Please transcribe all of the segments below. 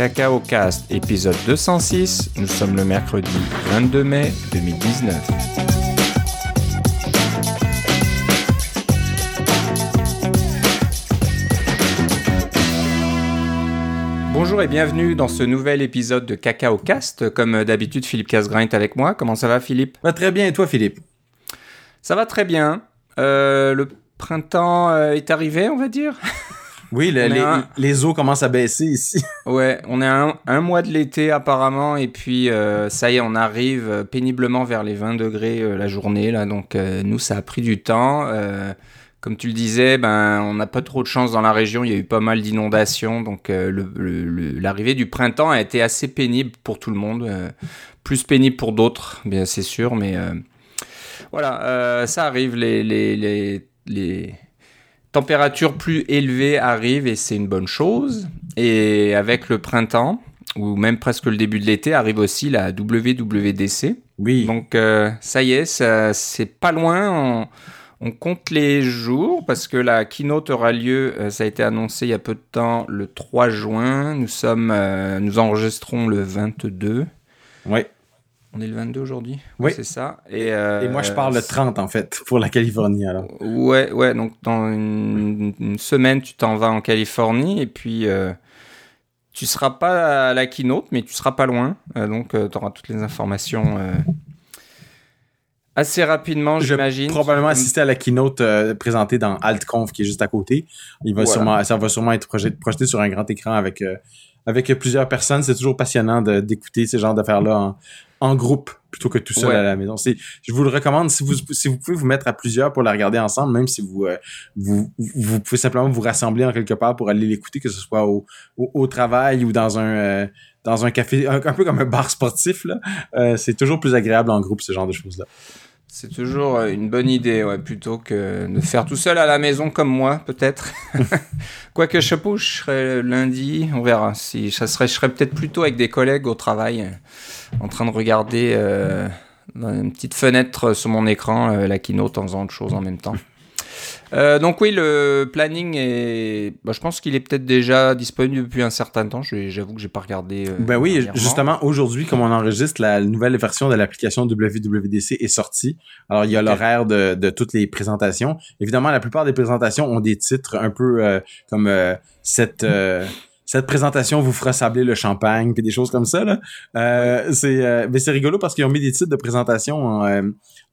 Cacao Cast, épisode 206. Nous sommes le mercredi 22 mai 2019. Bonjour et bienvenue dans ce nouvel épisode de Cacao Cast. Comme d'habitude, Philippe Casgrain est avec moi. Comment ça va, Philippe? Va très bien, et toi, Philippe? Ça va très bien. Euh, le printemps euh, est arrivé, on va dire? Oui, le- les, un- les eaux commencent à baisser ici. Ouais, on est à un, un mois de l'été apparemment, et puis euh, ça y est, on arrive euh, péniblement vers les 20 degrés euh, la journée, là, donc euh, nous, ça a pris du temps. Comme tu le disais, ben, on n'a pas trop de chance dans la région, il y a eu pas mal d'inondations, donc l'arrivée du printemps a été assez pénible pour tout le monde, plus pénible pour d'autres, bien c'est sûr, mais voilà, ça arrive, les, les, les, les températures plus élevées arrivent et c'est une bonne chose. Et avec le printemps, ou même presque le début de l'été, arrive aussi la WWDC. Oui. Donc euh, ça y est, ça- c'est pas loin. On, on compte les jours parce que la keynote aura lieu, euh, ça a été annoncé il y a peu de temps, le 3 juin. Nous sommes, euh, nous enregistrons le 22. ouais. On est le 22 aujourd'hui? Oui. C'est ça. Et, euh, Et moi, je parle le 30, en fait, pour la Californie, alors. Ouais, ouais, donc dans une, une semaine, tu t'en vas en Californie et puis euh, tu seras pas à la keynote, mais tu seras pas loin. Euh, donc tu auras toutes les informations euh, assez rapidement, Je vais j'imagine. probablement assister à la keynote euh, présentée dans AltConf, qui est juste à côté. Il va Voilà. sûrement, ça va sûrement être projet- projeté sur un grand écran avec, euh, avec plusieurs personnes. C'est toujours passionnant d'écouter ce genre d'affaires-là en, en groupe plutôt que tout seul Ouais. à la maison. C'est, je vous le recommande si vous, si vous pouvez vous mettre à plusieurs pour la regarder ensemble, même si vous, euh, vous, vous pouvez simplement vous rassembler en quelque part pour aller l'écouter, que ce soit au, au, au travail ou dans un, euh, dans un café, un, un peu comme un bar sportif, là. Euh, c'est toujours plus agréable en groupe, ce genre de choses-là. C'est toujours euh, une bonne idée, ouais, plutôt que de faire tout seul à la maison comme moi, peut-être. Quoique je où je serai lundi, on verra. Si ça serait, je serais peut-être plutôt avec des collègues au travail, euh, en train de regarder euh, dans une petite fenêtre sur mon écran euh, la keynote en faisant autre chose en même temps. Euh, donc oui, le planning est, bah, je pense qu'il est peut-être déjà disponible depuis un certain temps. J'avoue que j'ai pas regardé. euh, Ben oui, justement, aujourd'hui, comme on enregistre, la nouvelle version de l'application WWDC est sortie. Alors, il y a l'horaire de, de toutes les présentations. Évidemment, la plupart des présentations ont des titres un peu euh, comme euh, cette... euh, cette présentation vous fera sabler le champagne puis des choses comme ça là. Euh, c'est euh, mais c'est rigolo parce qu'ils ont mis des titres de présentation en, euh,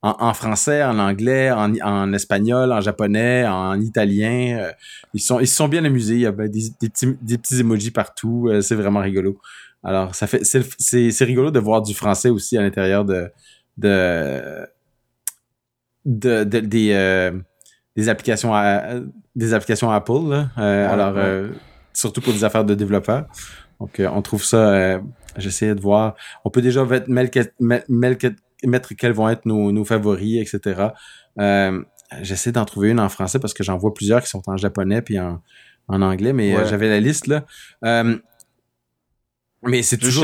en, en français, en anglais, en, en espagnol, en japonais, en italien. Euh, ils sont ils se sont bien amusés. Il y a ben, des, des petits des petits emojis partout. Euh, c'est vraiment rigolo. Alors, ça fait, c'est, rigolo de voir du français aussi à l'intérieur de, de, de, de- des, euh, des applications à, des applications Apple, là. Ouais, alors, ouais. surtout pour des affaires de développeurs. Donc, on trouve ça, j'essayais de voir. On peut déjà mettre, mettre, mettre, mettre quels vont être nos, nos favoris, etc. Euh, j'essaie d'en trouver une en français parce que j'en vois plusieurs qui sont en japonais puis en, en anglais, mais euh, Ouais. j'avais la liste, là. Euh, mais c'est toujours,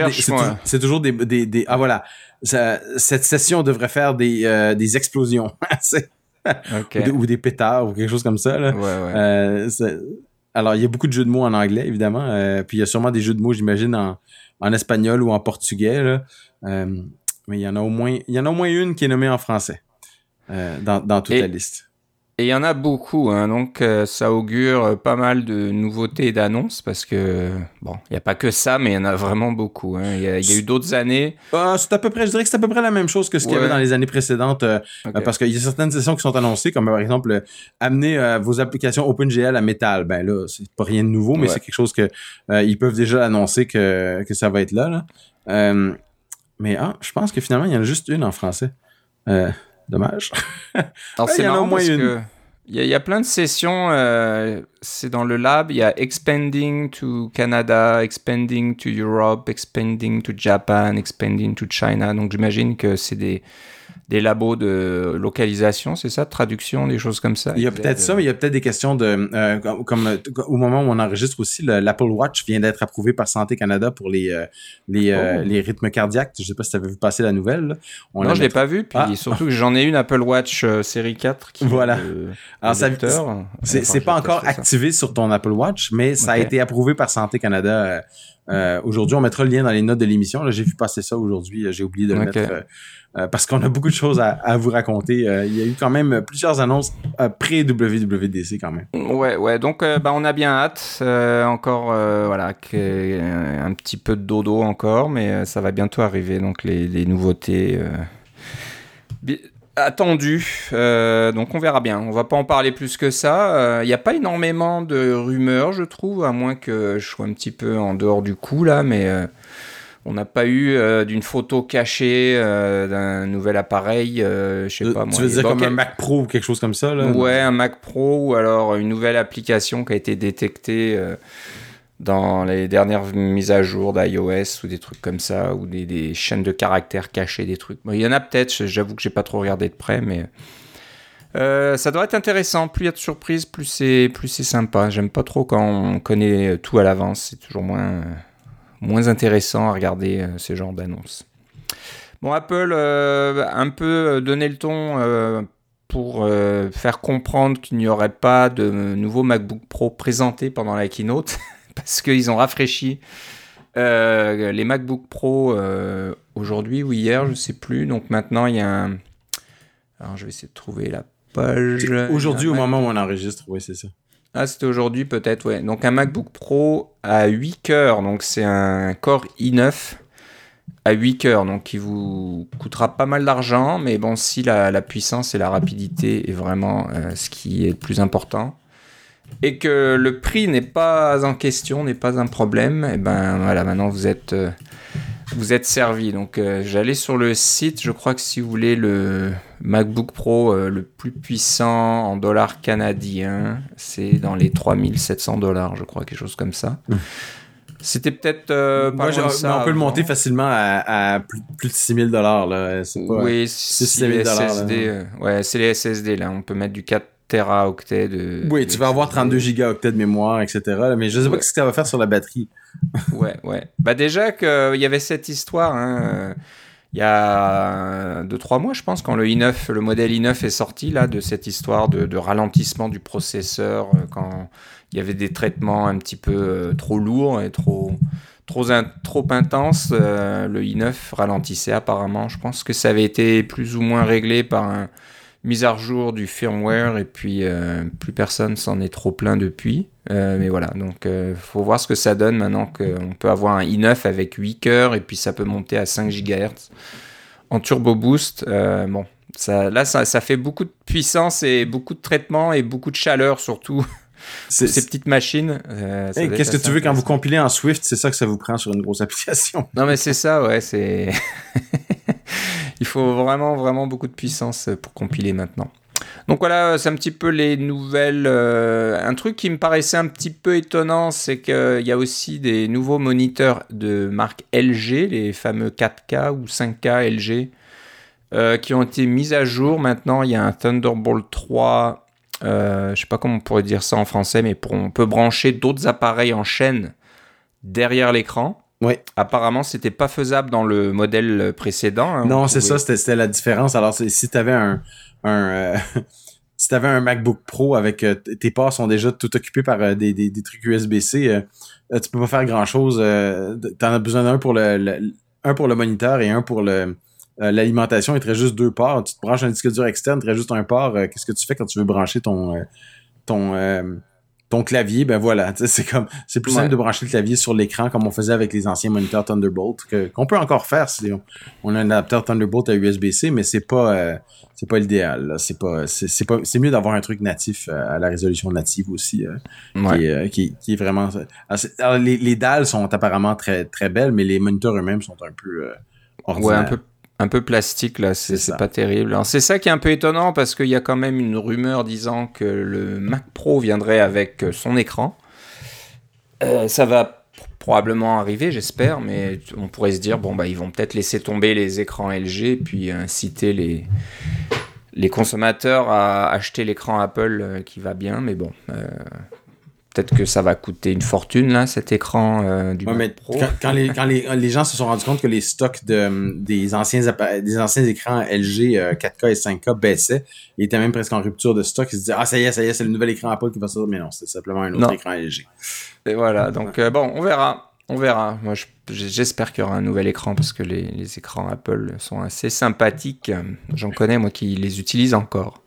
c'est, toujours des, des, des- ah voilà, Ça- cette session devrait faire des, euh, des explosions, ou, des, ou des pétards ou quelque chose comme ça là. Ouais, ouais. Euh, c'est- alors il y a beaucoup de jeux de mots en anglais évidemment, euh, puis il y a sûrement des jeux de mots j'imagine en, en espagnol ou en portugais là. Mais il y en a au moins, il y en a au moins une qui est nommée en français euh, dans, dans toute Et- la liste. Et il y en a beaucoup, hein, donc euh, ça augure euh, pas mal de nouveautés et d'annonces parce que, bon, il n'y a pas que ça, mais il y en a vraiment beaucoup. hein. Il y, a- il y a eu d'autres années. Ah, c'est à peu près, je dirais que c'est à peu près la même chose que ce qu'il y avait dans les années précédentes. parce qu'il y a certaines sessions qui sont annoncées, comme par exemple amener vos applications OpenGL à Metal. Ben là, c'est pas rien de nouveau, mais Ouais. c'est quelque chose que ils peuvent déjà annoncer que, que ça va être là. là. Euh, mais ah, je pense que finalement, il y en a juste une en français. Euh, dommage. Alors Ouais, c'est il y en a marrant au moins parce une. que il y, a- il y a plein de sessions. euh, c'est dans le lab. Il y a expanding to Canada, expanding to Europe, expanding to Japan, expanding to China. Donc j'imagine que c'est des des labos de localisation, c'est ça, de traduction, des choses comme ça? Il y a peut-être ça, mais il y a peut-être des questions de euh, comme, comme, euh, au moment où on enregistre aussi, le- l'Apple Watch vient d'être approuvé par Santé Canada pour les euh, les, euh, Oh. les rythmes cardiaques. Je sais pas si tu avais vu passer la nouvelle. là. On non, je l'ai pas vu. Puis Ah. surtout que j'en ai une Apple Watch euh, série 4 qui Voilà. le- Alors, le ça-. C'est pas encore ça. activé sur ton Apple Watch, mais ça a été approuvé par Santé Canada euh, aujourd'hui, on mettra le lien dans les notes de l'émission. J'ai vu passer ça aujourd'hui. J'ai oublié de le mettre parce qu'on a beaucoup de choses à, vous raconter. il y a eu quand même plusieurs annonces pré-WWDC quand même. Ouais, ouais. Donc, bah, on a bien hâte. encore, voilà, un petit peu de dodo encore, mais ça va bientôt arriver. Donc, les, les nouveautés attendu. Euh, donc on verra bien. On va pas en parler plus que ça. Il euh, n'y a pas énormément de rumeurs, je trouve, à moins que je sois un petit peu en dehors du coup là, mais euh, on n'a pas eu d'une photo cachée d'un nouvel appareil. je sais pas moi. Tu veux dire comme un Mac Pro ou quelque chose comme ça là Ouais, un Mac Pro ou alors une nouvelle application qui a été détectée dans les dernières mises à jour d'iOS ou des trucs comme ça, ou des, chaînes de caractères cachées, des trucs. il y en a peut-être, j'avoue que j'ai pas trop regardé de près, mais euh, ça doit être intéressant. Plus il y a de surprises, plus c'est plus c'est sympa. J'aime pas trop quand on connaît tout à l'avance. C'est toujours moins moins intéressant à regarder euh, ces genres d'annonces. Bon, Apple euh, un peu donné le ton pour faire comprendre qu'il n'y aurait pas de nouveau MacBook Pro présenté pendant la keynote. parce qu'ils ont rafraîchi euh, les MacBook Pro euh, aujourd'hui ou hier, je sais plus. Donc maintenant, il y a un. Alors, je vais essayer de trouver la page. Aujourd'hui, au moment où on enregistre, oui, c'est ça. Ah, c'était aujourd'hui peut-être, ouais. Donc un MacBook Pro à 8 cœurs, donc c'est un Core i9 à 8 cœurs, donc qui vous coûtera pas mal d'argent, mais bon, si la, puissance et la rapidité est vraiment euh, ce qui est le plus important, et que le prix n'est pas en question, n'est pas un problème, et ben voilà, maintenant vous êtes, euh, vous êtes servi. Donc euh, j'allais sur le site, je crois que si vous voulez le MacBook Pro euh, le plus puissant en dollars canadiens, c'est dans les 3700 dollars, je crois, quelque chose comme ça. Mmh. C'était peut-être pas ça. On peut le monter facilement à, plus, de 6000 dollars là. oui, c'est les SSD. ouais, c'est les SSD là. On peut mettre du 4 teraoctets de. Oui, tu vas avoir 32 gigaoctets de mémoire, etc. mais je sais pas ce que ça va faire sur la batterie. ouais, ouais. Bah déjà qu'il y avait cette histoire. Hein, il y a 2-3 mois, je pense, quand le i9, le modèle i9 est sorti là de cette histoire de, ralentissement du processeur, euh, quand il y avait des traitements un petit peu euh, trop lourds et trop trop, trop intenses, euh, le i9 ralentissait apparemment. Je pense que ça avait été plus ou moins réglé par un mise à jour du firmware et puis euh, plus personne s'en est trop plein depuis. Euh, mais voilà, donc euh, faut voir ce que ça donne maintenant qu'on peut avoir un i9 avec 8 cœurs et puis ça peut monter à 5 GHz en turbo boost. bon, ça, là ça, ça, fait beaucoup de puissance et beaucoup de traitement et beaucoup de chaleur surtout. ces petites machines. Qu'est-ce que tu veux quand vous compilez en Swift, c'est ça que ça vous prend sur une grosse application. Non mais c'est ça, ouais, c'est. Il faut vraiment, vraiment beaucoup de puissance pour compiler maintenant. Donc voilà, c'est un petit peu les nouvelles. Euh, un truc qui me paraissait un petit peu étonnant, c'est qu'il y a aussi des nouveaux moniteurs de marque LG, les fameux 4K ou 5K LG, euh, qui ont été mis à jour. Maintenant, il y a un Thunderbolt 3. Euh, je sais pas comment on pourrait dire ça en français, mais on peut brancher d'autres appareils en chaîne derrière l'écran. Oui. Apparemment, c'était pas faisable dans le modèle précédent. Hein, non, c'est ça, c'était la différence. Alors, si tu avais un, un euh, si tu avais un MacBook Pro avec euh, tes ports sont déjà tout occupés par euh, des, des, des, trucs USB-C, tu peux pas faire grand chose. tu en as besoin d'un pour le, un pour le moniteur et un pour le l'alimentation. Il te reste juste deux ports. Tu te branches un disque dur externe, il te reste juste un port. Qu'est-ce que tu fais quand tu veux brancher ton ton ton clavier, ben voilà, c'est comme c'est plus simple de brancher le clavier sur l'écran comme on faisait avec les anciens moniteurs Thunderbolt qu'on peut encore faire si on, a un adaptateur Thunderbolt à USB-C, mais c'est pas euh, c'est pas l'idéal. C'est pas c'est pas c'est mieux d'avoir un truc natif euh, à la résolution native aussi euh, qui, est, vraiment. les, dalles sont apparemment très très belles, mais les moniteurs eux-mêmes sont un peu ordinaires. Ouais, un peu un peu plastique là, c'est pas terrible. C'est ça qui est un peu étonnant parce qu'il y a quand même une rumeur disant que le Mac Pro viendrait avec euh, son écran. Euh, ça va probablement arriver, j'espère, mais on pourrait se dire bon bah ils vont peut-être laisser tomber les écrans LG puis inciter les les consommateurs à acheter l'écran Apple euh, qui va bien, mais bon, Peut-être que ça va coûter une fortune, là, cet écran euh, du Mac Pro. Quand, les, quand les, les, gens se sont rendus compte que les stocks de, des, anciens, des anciens écrans LG 4K euh, et 5K baissaient, ils étaient même presque en rupture de stock. Ils se disaient, ah, ça y est, ça y est, c'est le nouvel écran Apple qui va sortir. Mais non, c'est simplement un autre écran LG. Et voilà, donc euh, bon, on verra. On verra. Moi, j'espère qu'il y aura un nouvel écran parce que les, les écrans Apple sont assez sympathiques. J'en connais, moi, qui les utilise encore.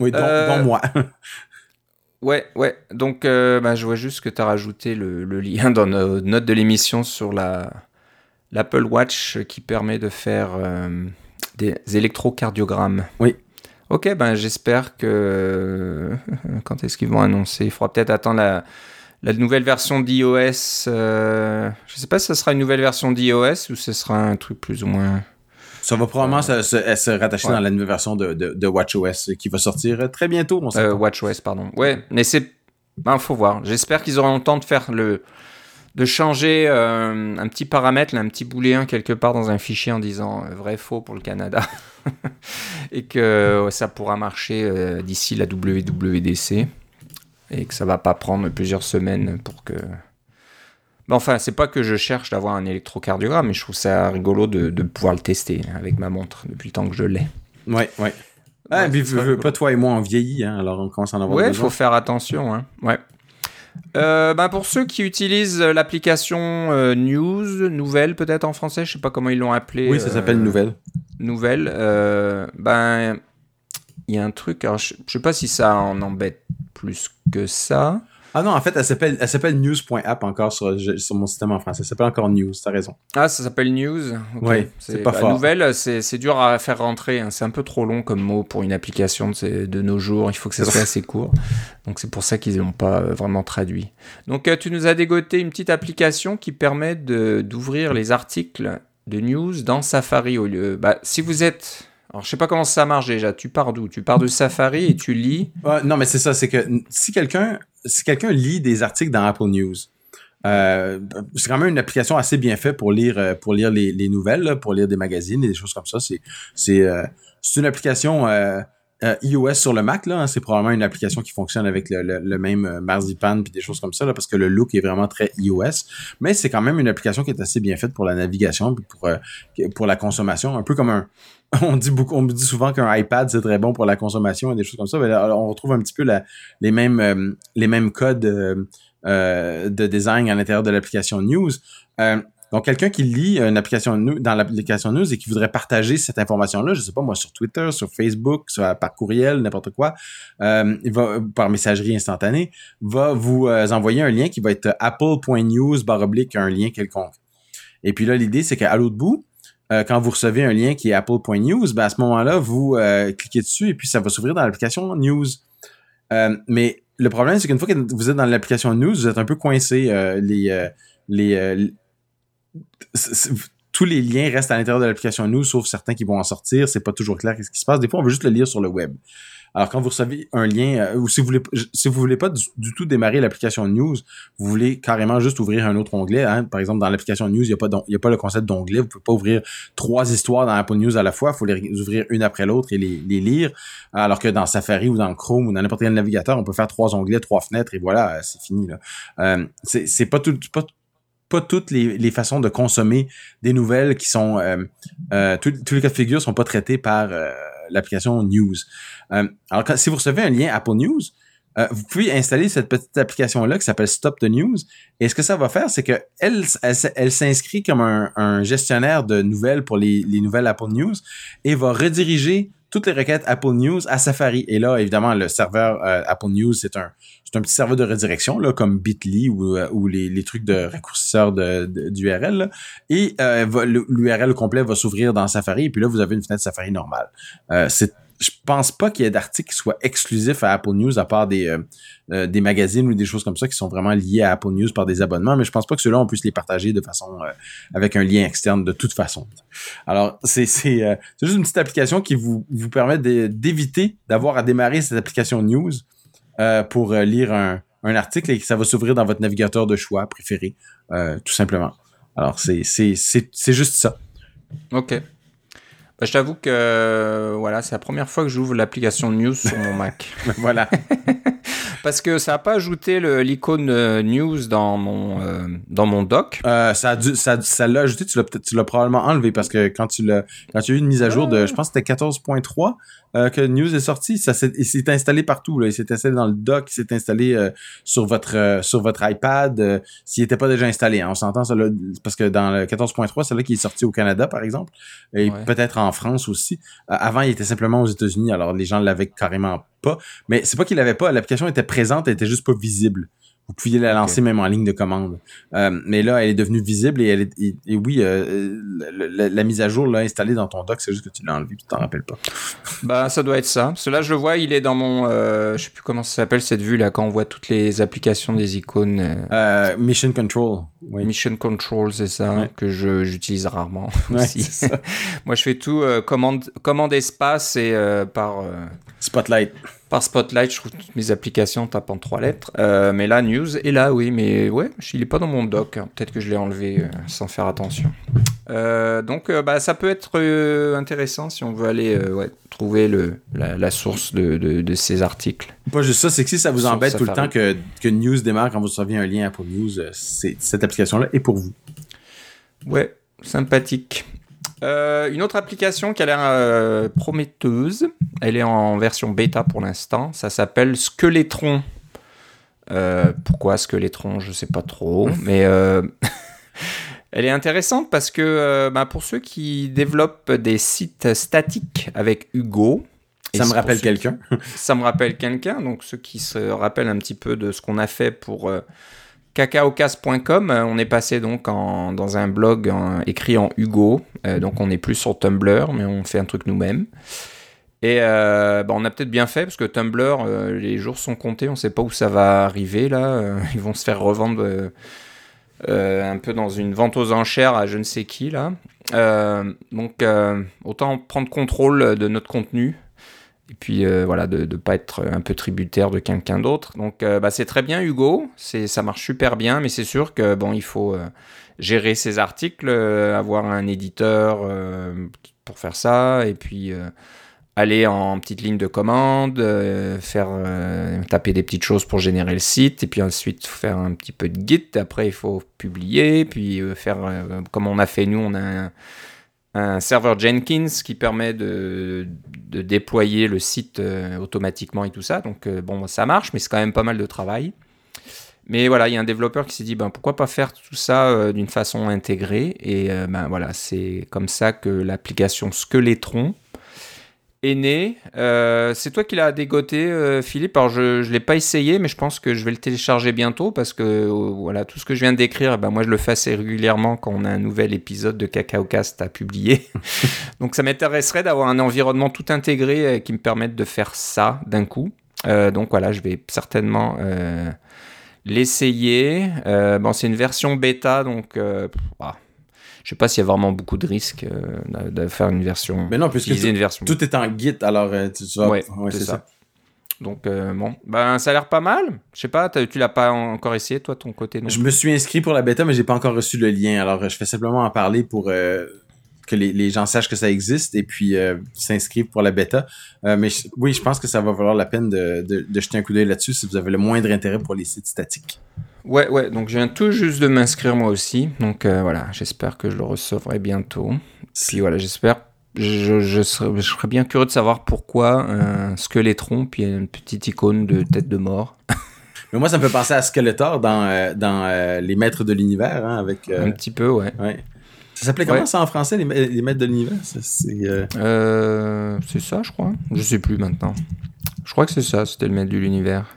Oui, dont, euh, moi. ouais, ouais. Donc, euh, bah, je vois juste que tu as rajouté le, le, lien dans nos notes de l'émission sur la l'Apple Watch qui permet de faire euh, des électrocardiogrammes. Oui. Ok, ben j'espère que quand est-ce qu'ils vont annoncer? Il faudra peut-être attendre la la nouvelle version d'iOS, euh, je sais pas si ce sera une nouvelle version d'iOS ou ce sera un truc plus ou moins. Ça va probablement se, se, rattacher dans la nouvelle version de, de, WatchOS qui va sortir très bientôt. On euh, WatchOS, pardon. Ouais, mais c'est. Ben, faut voir. J'espère qu'ils auront le temps de faire le. de changer euh, un petit paramètre, un petit booléen quelque part dans un fichier en disant euh, vrai, faux pour le Canada. Et que ça pourra marcher d'ici la WWDC et que ça va pas prendre plusieurs semaines pour que. Mais enfin, c'est pas que je cherche d'avoir un électrocardiogramme, mais je trouve ça rigolo de, de, pouvoir le tester avec ma montre depuis le temps que je l'ai. Ouais, ouais. Ah, puis, pas toi et moi, on vieillit, hein, alors on commence à en avoir Ouais, il faut faire attention. Hein. Ouais. Euh, ben pour ceux qui utilisent l'application euh, News, Nouvelle peut-être en français, je sais pas comment ils l'ont appelé. Oui, ça s'appelle euh, Nouvelle. Nouvelle. ben il y a un truc, alors je, je sais pas si ça en embête plus que ça. Ah non, en fait, elle s'appelle, elle s'appelle news.app encore sur, sur, mon système en français. Elle s'appelle encore news, t'as raison. Ah, ça s'appelle news? Oui, c'est pas bah, fort. Nouvelle, c'est dur à faire rentrer. Hein. C'est un peu trop long comme mot pour une application de, de nos jours. Il faut que ça soit assez court. Donc c'est pour ça qu'ils n'ont pas euh, vraiment traduit. Donc euh, tu nous as dégoté une petite application qui permet d'ouvrir les articles de news dans Safari au lieu. Bah, si vous êtes alors, je sais pas comment ça marche déjà. Tu pars d'où? Tu pars de Safari et tu lis? Non, mais c'est ça. C'est que si quelqu'un si lit des articles dans Apple News, euh, c'est quand même une application assez bien faite pour lire euh, pour lire les, les nouvelles, pour lire des magazines et des choses comme ça. C'est euh, une application iOS sur le Mac. Hein. c'est probablement une application qui fonctionne avec le, le, même marzipan puis des choses comme ça là, parce que le look est vraiment très iOS. Mais c'est quand même une application qui est assez bien faite pour la navigation puis pour pour la consommation, un peu comme un on dit beaucoup, on me dit souvent qu'un iPad c'est très bon pour la consommation et des choses comme ça. Mais on retrouve un petit peu les mêmes euh, les mêmes codes euh, euh, de design à l'intérieur de l'application News. donc quelqu'un qui lit une application dans l'application News et qui voudrait partager cette information-là, je sais pas moi sur Twitter, sur Facebook, par courriel, n'importe quoi, par messagerie instantanée, va vous envoyer un lien qui va être apple.news baroblique un lien quelconque. Et puis là l'idée c'est qu'à l'autre bout euh, quand vous recevez un lien qui est apple.news, ben à ce moment-là, vous euh, cliquez dessus et puis ça va s'ouvrir dans l'application News. Euh, mais le problème, c'est qu'une fois que vous êtes dans l'application News, vous êtes un peu coincé. les, les, tous les liens restent à l'intérieur de l'application News, sauf certains qui vont en sortir. C'est pas toujours clair ce qui se passe. Des fois, on veut juste le lire sur le web. Alors quand vous recevez un lien, euh, ou si vous voulez, si vous voulez pas du, tout démarrer l'application News, vous voulez carrément juste ouvrir un autre onglet. Hein. Par exemple, dans l'application News, il n'y a pas a pas le concept d'onglet. Vous pouvez pas ouvrir trois histoires dans Apple News à la fois. Il faut les ouvrir une après l'autre et les, lire. Alors que dans Safari ou dans Chrome ou dans n'importe quel navigateur, on peut faire trois onglets, trois fenêtres et voilà, c'est fini là. Euh, c'est pas tout pas pas toutes les, les, façons de consommer des nouvelles qui sont euh, euh tous les cas de figure sont pas traités par euh, l'application News. Euh, alors, si vous recevez un lien Apple News, euh, vous pouvez installer cette petite application-là qui s'appelle Stop the News. Et ce que ça va faire, c'est que elle, elle, s'inscrit comme un, gestionnaire de nouvelles pour les, nouvelles Apple News et va rediriger toutes les requêtes Apple News à Safari. Et là, évidemment, le serveur euh, Apple News, c'est un, c'est un petit serveur de redirection, là, comme Bitly ou, ou les, trucs de raccourcisseur de, d'URL. Et l'URL complet va s'ouvrir dans Safari. Et puis là, vous avez une fenêtre Safari normale. c'est je pense pas qu'il y ait d'articles qui soient exclusifs à Apple News à part des, euh, euh, des magazines ou des choses comme ça qui sont vraiment liés à Apple News par des abonnements, mais je pense pas que ceux-là on puisse les partager de façon euh, avec un lien externe de toute façon. Alors c'est c'est juste une petite application qui vous vous permet d'éviter d'avoir à démarrer cette application News pour lire un, un article et que ça va s'ouvrir dans votre navigateur de choix préféré tout simplement. Alors c'est c'est c'est c'est juste ça. OK. Bah, je t'avoue que euh, voilà, c'est la première fois que j'ouvre l'application News sur mon Mac. voilà. Parce que ça n'a pas ajouté l'icône euh, News dans mon, euh, dans mon doc. ça ça, ça l'a ajouté, tu l'as, tu l'as probablement enlevé parce que quand tu l'as, quand tu as eu une mise à jour de, je pense que c'était 14.3, euh, que News est sorti. Ça s'est, il s'est installé partout. Là. Il s'est installé dans le dock, il s'est installé euh, sur votre euh, sur votre iPad. S'il n'était pas déjà installé, hein. on s'entend ça là, parce que dans le 14.3, c'est là qui est sorti au Canada, par exemple, et peut-être en France aussi. avant, il était simplement aux États-Unis, alors les gens l'avaient carrément pas. Mais c'est pas qu'il l'avait pas, l'application était présente, elle était juste pas visible. Vous pouviez la lancer même en ligne de commande. Euh, mais là, elle est devenue visible et elle est, et, oui, euh, la, mise à jour l'a installée dans ton dock, c'est juste que tu l'as enlevé, tu t'en rappelles pas. Bah, ça doit être ça. Que là, je le vois, il est dans mon, euh, je sais plus comment ça s'appelle cette vue là, quand on voit toutes les applications des icônes. Euh, Mission Control. Oui. Mission Control, c'est ça que je j'utilise rarement aussi. Moi, je fais tout commande commande espace et par Spotlight par Spotlight, je trouve toutes mes applications tapent en trois lettres. Euh, mais là, News est là, oui, mais ouais, il est pas dans mon doc. Hein. Peut-être que je l'ai enlevé euh, sans faire attention. Euh, donc, bah, ça peut être intéressant si on veut aller ouais, trouver le, la, source de, de, ces articles. Pas juste ça, c'est que si ça vous embête tout le temps que, que News démarre quand vous recevez un lien pour News, cette application-là est pour vous. Ouais, sympathique. Euh, une autre application qui a l'air euh, prometteuse, elle est en version bêta pour l'instant, ça s'appelle Skeletron. Euh, pourquoi Skeletron, je sais pas trop, mais elle est intéressante parce que bah, pour ceux qui développent des sites statiques avec Hugo, ça me rappelle quelqu'un. ça me rappelle quelqu'un, donc ceux qui se rappellent un petit peu de ce qu'on a fait pour cacaocast.com, euh, on est passé donc dans un blog écrit en Hugo, euh, donc on n'est plus sur Tumblr, mais on fait un truc nous-mêmes. Et euh, bah, on a peut-être bien fait parce que Tumblr, les jours sont comptés, on ne sait pas où ça va arriver là. ils vont se faire revendre un peu dans une vente aux enchères à je ne sais qui là. donc autant prendre contrôle de notre contenu et puis euh, voilà de ne pas être un peu tributaire de quelqu'un d'autre. Donc euh, bah, c'est très bien Hugo, c'est ça marche super bien, mais c'est sûr que bon il faut euh, gérer ses articles, avoir un éditeur pour faire ça, et puis aller en petite ligne de commande, faire taper des petites choses pour générer le site, et puis ensuite faire un petit peu de git. Après il faut publier, puis faire comme on a fait nous, on a un, un serveur Jenkins qui permet de, de déployer le site euh, automatiquement et tout ça. Donc euh, bon, ça marche, mais c'est quand même pas mal de travail. Mais voilà, il y a un développeur qui s'est dit, ben, pourquoi pas faire tout ça euh, d'une façon intégrée Et ben voilà, c'est comme ça que l'application Skeletron né. Euh, c'est toi qui l'as dégoté, euh, Philippe. Alors, je ne l'ai pas essayé, mais je pense que je vais le télécharger bientôt parce que euh, voilà, tout ce que je viens de décrire, eh ben, moi, je le fais assez régulièrement quand on a un nouvel épisode de CacaoCast à publier. donc, ça m'intéresserait d'avoir un environnement tout intégré qui me permette de faire ça d'un coup. donc, voilà, je vais certainement l'essayer. bon, c'est une version bêta, donc... Ah, je sais pas s'il y a vraiment beaucoup de risques euh, de faire une version. Mais non, puisque une version. tout est en Git, alors euh, tu, vas. Ouais, c'est ça. Donc euh, bon, ben ça a l'air pas mal. Je sais pas, tu l'as pas encore essayé toi ton côté Je me suis inscrit pour la bêta, mais j'ai pas encore reçu le lien. Alors je fais simplement en parler pour que les, gens sachent que ça existe et puis s'inscrivent pour la bêta. mais oui, je pense que ça va valoir la peine de, de jeter un coup d'œil là-dessus si vous avez le moindre intérêt pour les sites statiques. Ouais, ouais, donc je viens tout juste de m'inscrire moi aussi. Donc euh, voilà, j'espère que je le recevrai bientôt. Puis voilà, j'espère. Je, je, serais, je, serais, bien curieux de savoir pourquoi un squeletron, puis une petite icône de tête de mort. Mais moi, ça me fait penser à Skeletor dans, euh, dans euh, Les Maîtres de l'Univers, hein, avec... Un petit peu, ouais. ouais. Ça s'appelait comment ça en français, les, les Maîtres de l'Univers? C'est ça, je crois. Je sais plus maintenant. Je crois que c'est ça, c'était le Maître de l'Univers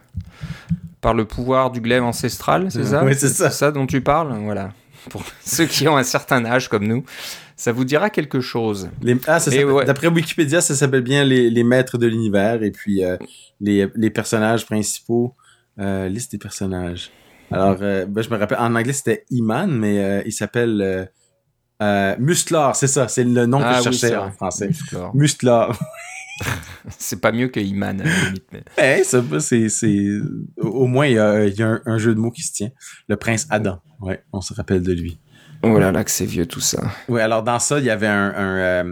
par le pouvoir du glaive ancestral, c'est ça Oui, c'est ça. ça dont tu parles Voilà. Pour ceux qui ont un certain âge comme nous, ça vous dira quelque chose. Ah, d'après Wikipédia, ça s'appelle bien les, maîtres de l'univers et puis euh, les, personnages principaux. Euh, liste des personnages. Alors, euh, ben, je me rappelle, en anglais c'était Iman, mais il s'appelle Musclor, c'est ça, c'est le nom que ah je cherchais en français. Musclor. c'est pas mieux que Iman, à la limite. Eh, ça, c'est, c'est, au moins, il y a, un, jeu de mots qui se tient. Le prince Adam. Ouais, on se rappelle de lui. Oh là là, que c'est vieux tout ça. Ouais, alors dans ça, il y avait un, un,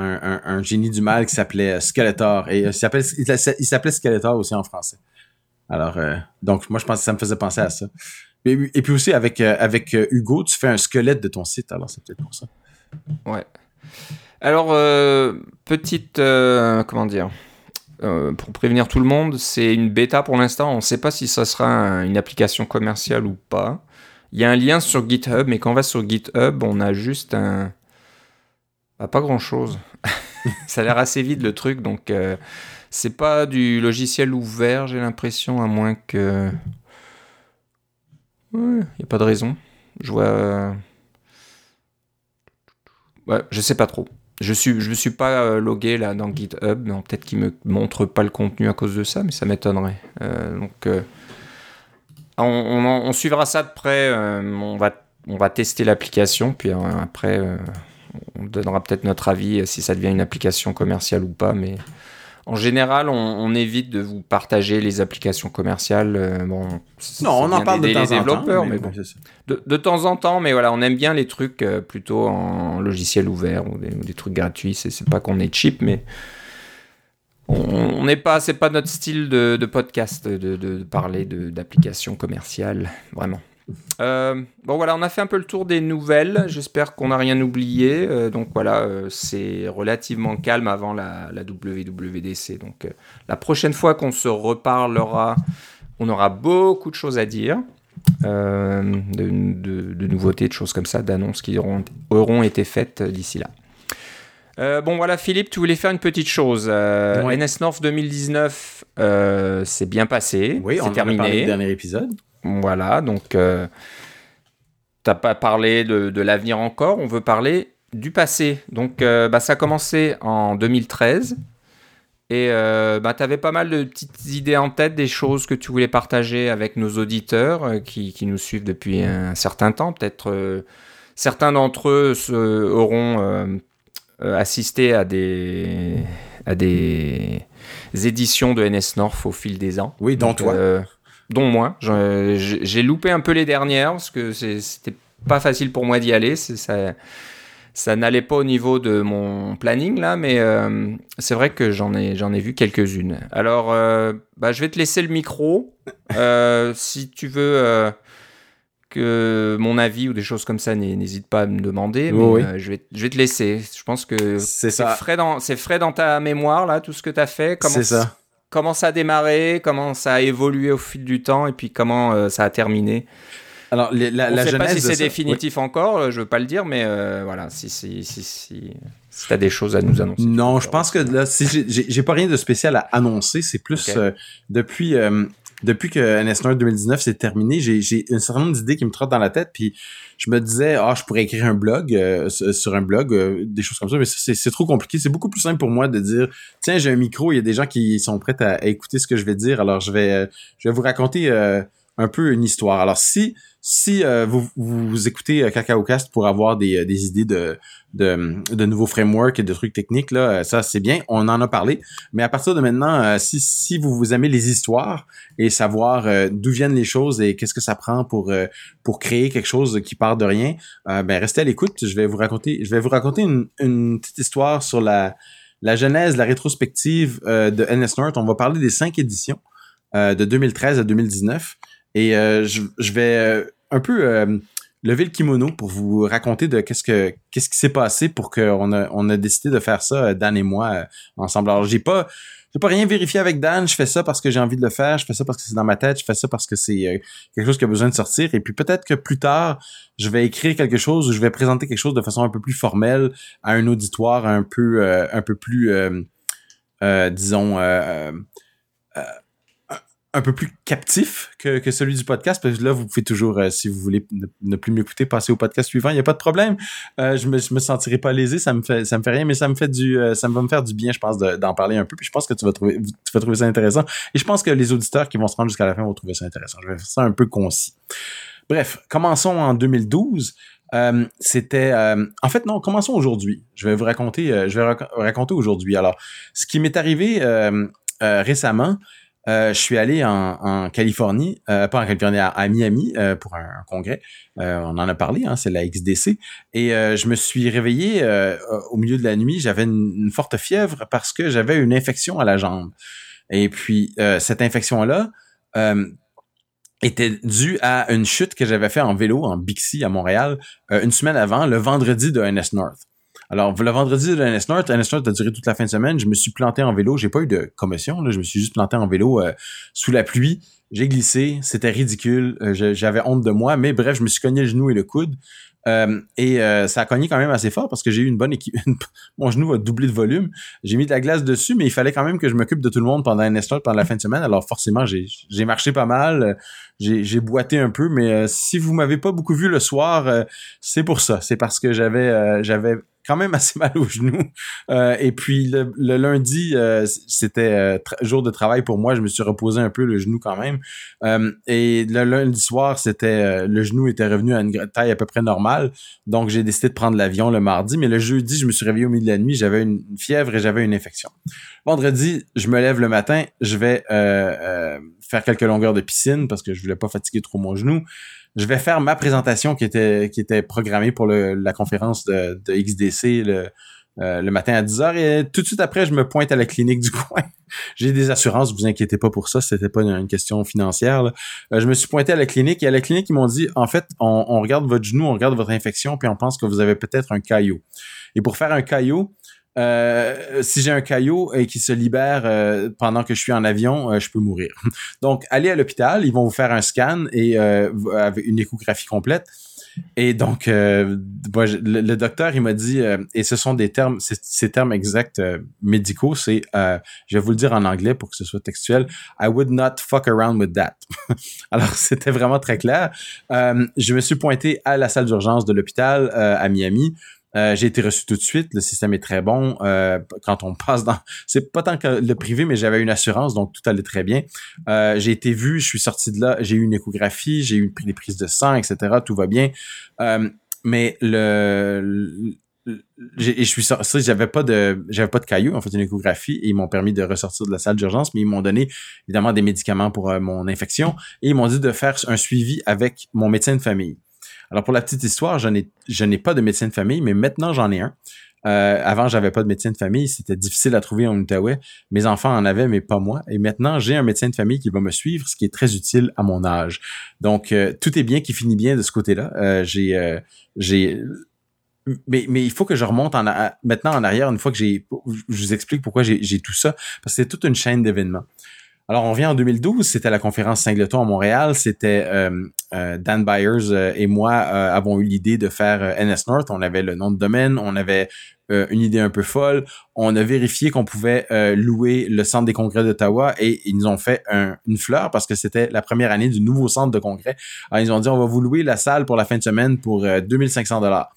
euh, un, génie du mal qui s'appelait Skeletor. Et euh, il s'appelait, il s'appelait Skeletor aussi en français. Alors, euh, donc, moi, je pense que ça me faisait penser à ça. Et, et puis aussi, avec, avec Hugo, tu fais un squelette de ton site, alors c'est peut-être pour ça. Ouais. Alors, petite, comment dire, pour prévenir tout le monde, c'est une bêta pour l'instant. On ne sait pas si ça sera une application commerciale ou pas. Il y a un lien sur GitHub, mais quand on va sur GitHub, on a juste un. Bah, pas grand chose. ça a l'air assez vide le truc, donc euh, c'est pas du logiciel ouvert, j'ai l'impression, à moins que. Il n'y a pas de raison. Je vois. Ouais, je sais pas trop. Je suis, je suis pas euh, logué là dans GitHub, peut-être qu'il me montre pas le contenu à cause de ça, mais ça m'étonnerait. Euh, donc, on, suivra ça de près. on va, on va tester l'application, puis après, on donnera peut-être notre avis si ça devient une application commerciale ou pas, mais en général, on, évite de vous partager les applications commerciales. Euh, bon, non, on en parle de temps développeurs, en temps, mais, bon, de, temps en temps, mais voilà, on aime bien les trucs euh, plutôt en logiciel ouvert ou des, trucs gratuits. C'est pas qu'on est cheap, mais on n'est pas, c'est pas notre style de, podcast de, de parler d'applications commerciales, vraiment. Euh, bon voilà, on a fait un peu le tour des nouvelles. J'espère qu'on n'a rien oublié. Euh, donc voilà, euh, c'est relativement calme avant la, WWDC. Donc la prochaine fois qu'on se reparlera, on aura beaucoup de choses à dire. De, nouveautés, de choses comme ça, d'annonces qui auront, auront été faites d'ici là. bon voilà Philippe, tu voulais faire une petite chose. NS North 2019, c'est bien passé. Oui, on terminé. a parlé du dernier épisode. Voilà, donc euh, t'as pas parlé de, l'avenir encore, on veut parler du passé. Donc euh, bah, ça a commencé en 2013 et euh, bah, tu avais pas mal de petites idées en tête, des choses que tu voulais partager avec nos auditeurs euh, qui, nous suivent depuis un certain temps. Peut-être certains d'entre eux auront assisté à des, à des éditions de NS North au fil des ans. Oui, dont toi dont moi. J'ai loupé un peu les dernières parce que c'était pas facile pour moi d'y aller. Ça, ça n'allait pas au niveau de mon planning là, mais euh, c'est vrai que j'en ai, j'en ai vu quelques-unes. Alors, euh, bah, je vais te laisser le micro. Euh, si tu veux que mon avis ou des choses comme ça, n'hésite pas à me demander. Mais, je, vais, je vais te laisser. Je pense que c'est frais, dans, frais dans ta mémoire là, tout ce que tu as fait. C'est ça comment ça a démarré, comment ça a évolué au fil du temps et puis comment euh, ça a terminé. Alors, la, On ne sait pas si c'est définitif encore, euh, je veux pas le dire, mais euh, voilà, si, si, si, si, si tu as des choses à nous annoncer. Non, je pense que là, si j'ai pas rien de spécial à annoncer, c'est plus depuis depuis que NS 2019 s'est terminé, j'ai un certain nombre d'idées qui me trottent dans la tête, puis je me disais, ah, je pourrais écrire un blog euh, sur un blog, euh, des choses comme ça, mais c'est trop compliqué. C'est beaucoup plus simple pour moi de dire, tiens, j'ai un micro, il y a des gens qui sont prêts à, écouter ce que je vais dire, alors je vais, euh, je vais vous raconter un peu une histoire. Alors si si euh, vous, vous, écoutez euh, CacaoCast pour avoir des, euh, des idées de, de, de, nouveaux frameworks et de trucs techniques, là, ça c'est bien, on en a parlé. Mais à partir de maintenant, si, si vous vous aimez les histoires et savoir d'où viennent les choses et qu'est-ce que ça prend pour, pour créer quelque chose qui part de rien, ben restez à l'écoute. Je vais vous raconter, je vais vous raconter une, une petite histoire sur la, la genèse, la rétrospective de NS North. On va parler des cinq éditions de 2013 à 2019. Et je, je, vais un peu euh, lever le kimono pour vous raconter de qu'est-ce que qu'est-ce qui s'est passé pour qu'on a on a décidé de faire ça euh, Dan et moi euh, ensemble. Alors j'ai pas j'ai pas rien vérifié avec Dan, je fais ça parce que j'ai envie de le faire, je fais ça parce que c'est dans ma tête, je fais ça parce que c'est quelque chose qui a besoin de sortir. Et puis peut-être que plus tard, je vais écrire quelque chose ou je vais présenter quelque chose de façon un peu plus formelle à un auditoire un peu un peu plus disons un peu plus captif que, que, celui du podcast. Parce que là, vous pouvez toujours, euh, si vous voulez ne, plus m'écouter, passer au podcast suivant. Il n'y a pas de problème. Euh, je me, je me sentirai pas lésé. Ça me fait, ça me fait rien, mais ça me fait du, euh, ça va me faire du bien, je pense, d'en parler un peu. Puis je pense que tu vas trouver, tu vas trouver ça intéressant. Et je pense que les auditeurs qui vont se rendre jusqu'à la fin vont trouver ça intéressant. Je vais faire ça un peu concis. Bref, commençons en 2012. Euh, c'était en fait non commençons aujourd'hui je vais vous raconter je vais raconter aujourd'hui alors ce qui m'est arrivé récemment je suis allé en, en Californie, euh, pas en Californie, à, Miami euh, pour un, congrès. on en a parlé, hein, c'est la XDC. Et je me suis réveillé au milieu de la nuit. J'avais une, forte fièvre parce que j'avais une infection à la jambe. Et puis cette infection-là était due à une chute que j'avais fait en vélo en Bixi à Montréal une semaine avant, le vendredi de NS North. Alors, le vendredi de NS North, NS North a duré toute la fin de semaine. Je me suis planté en vélo. J'ai pas eu de commotion. Là. Je me suis juste planté en vélo euh, sous la pluie. J'ai glissé. C'était ridicule. Euh, j'avais honte de moi. Mais bref, je me suis cogné le genou et le coude. Euh, et euh, ça a cogné quand même assez fort parce que j'ai eu une bonne équipe. Mon genou a doublé de volume. J'ai mis de la glace dessus, mais il fallait quand même que je m'occupe de tout le monde pendant un instant, pendant la fin de semaine. Alors forcément, j'ai marché pas mal. J'ai boité un peu, mais euh, si vous m'avez pas beaucoup vu le soir, c'est pour ça. C'est parce que j'avais j'avais quand même assez mal au genou. Euh, et puis le, lundi, euh, c'était euh, jour de travail pour moi. Je me suis reposé un peu le genou quand même. et le lundi soir, c'était le genou était revenu à une taille à peu près normale. Donc j'ai décidé de prendre l'avion le mardi. Mais le jeudi, je me suis réveillé au milieu de la nuit. J'avais une fièvre et j'avais une infection. Vendredi, je me lève le matin. Je vais faire quelques longueurs de piscine parce que je voulais pas fatiguer trop mon genou je vais faire ma présentation qui était qui était programmée pour le, la conférence de, de XDC le, euh, le matin à 10h et tout de suite après, je me pointe à la clinique du coin. J'ai des assurances, vous inquiétez pas pour ça, c'était pas une, question financière. Euh, je me suis pointé à la clinique et à la clinique, ils m'ont dit, en fait, on, on, regarde votre genou, on regarde votre infection, puis on pense que vous avez peut-être un caillot. Et pour faire un caillot, euh, si j'ai un caillot et qui se libère euh, pendant que je suis en avion, euh, je peux mourir. Donc, allez à l'hôpital, ils vont vous faire un scan et avec une échographie complète. Et donc, le, docteur, il m'a dit, et ce sont des termes, ces termes exacts médicaux, c'est, je vais vous le dire en anglais pour que ce soit textuel, I would not fuck around with that. Alors, c'était vraiment très clair. je me suis pointé à la salle d'urgence de l'hôpital à Miami. Euh, j'ai été reçu tout de suite. Le système est très bon. Euh, quand on passe dans, c'est pas tant que le privé, mais j'avais une assurance, donc tout allait très bien. Euh, j'ai été vu, je suis sorti de là, j'ai eu une échographie, j'ai eu des prises de sang, etc. Tout va bien. mais le, et je suis sorti, j'avais pas de, j'avais pas de caillou, en fait, une échographie, et ils m'ont permis de ressortir de la salle d'urgence, mais ils m'ont donné évidemment des médicaments pour mon infection, et ils m'ont dit de faire un suivi avec mon médecin de famille. Alors pour la petite histoire, je n'ai, pas de médecin de famille, mais maintenant j'en ai un. Euh, avant, j'avais pas de médecin de famille, c'était difficile à trouver en Outaouais. Mes enfants en avaient, mais pas moi. Et maintenant, j'ai un médecin de famille qui va me suivre, ce qui est très utile à mon âge. Donc, euh, tout est bien qui finit bien de ce côté-là. Euh, j'ai, euh, j'ai, mais, mais il faut que je remonte en, maintenant en arrière une fois que j'ai, je vous explique pourquoi j'ai, j'ai tout ça, parce que c'est toute une chaîne d'événements. Alors, on vient en 2012, c'était la conférence Singleton à Montréal. C'était euh, euh, Dan Byers euh, et moi avons eu l'idée de faire NS North. On avait le nom de domaine, on avait une idée un peu folle. On a vérifié qu'on pouvait louer le centre des congrès d'Ottawa et ils nous ont fait une fleur parce que c'était la première année du nouveau centre de congrès. Alors, ils ont dit, on va vous louer la salle pour la fin de semaine pour 2500 dollars.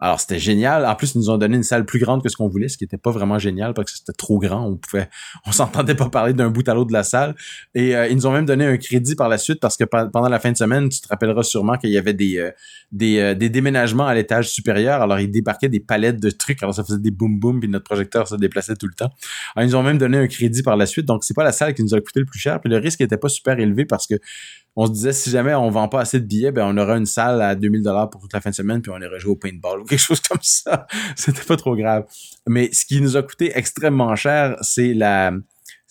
Alors c'était génial. En plus, ils nous ont donné une salle plus grande que ce qu'on voulait, ce qui était pas vraiment génial parce que c'était trop grand. On pouvait, on s'entendait pas parler d'un bout à l'autre de la salle. Et euh, ils nous ont même donné un crédit par la suite parce que pendant la fin de semaine, tu te rappelleras sûrement qu'il y avait des euh, des, euh, des, déménagements à l'étage supérieur. Alors ils débarquaient des palettes de trucs. Alors ça faisait des boum boum puis notre projecteur se déplaçait tout le temps. Alors ils nous ont même donné un crédit par la suite. Donc c'est pas la salle qui nous a coûté le plus cher. Puis le risque était pas super élevé parce que on se disait si jamais on vend pas assez de billets, ben on aura une salle à 2000 dollars pour toute la fin de semaine puis on irait jouer au paintball ou quelque chose comme ça. C'était pas trop grave. Mais ce qui nous a coûté extrêmement cher, c'est la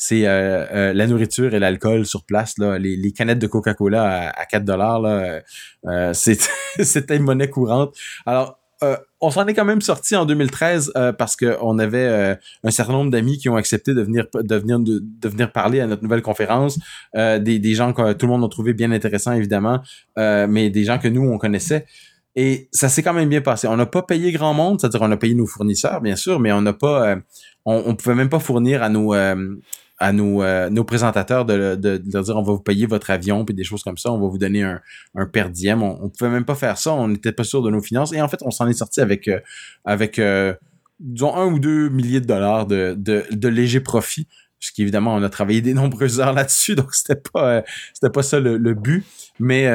c'est euh, euh, la nourriture et l'alcool sur place là, les, canettes de Coca-Cola à, 4 dollars là, euh, c'était une monnaie courante. Alors euh, on s'en est quand même sorti en 2013 euh, parce qu'on avait euh, un certain nombre d'amis qui ont accepté de venir de venir de, venir parler à notre nouvelle conférence, des, des gens que tout le monde a trouvé bien intéressants évidemment, mais des gens que nous on connaissait. Et ça s'est quand même bien passé. On n'a pas payé grand monde, c'est-à-dire on a payé nos fournisseurs bien sûr, mais on n'a pas, on, on pouvait même pas fournir à nos à nos, euh, nos présentateurs de, de, leur dire on va vous payer votre avion puis des choses comme ça, on va vous donner un, un per. On, on pouvait même pas faire ça, on n'était pas sûr de nos finances. Et en fait, on s'en est sorti avec euh, avec euh, disons un ou deux milliers de dollars de, de, de léger profit. Puisqu'évidemment, on a travaillé des nombreuses heures là-dessus, donc c'était pas c'était pas ça le, le but. Mais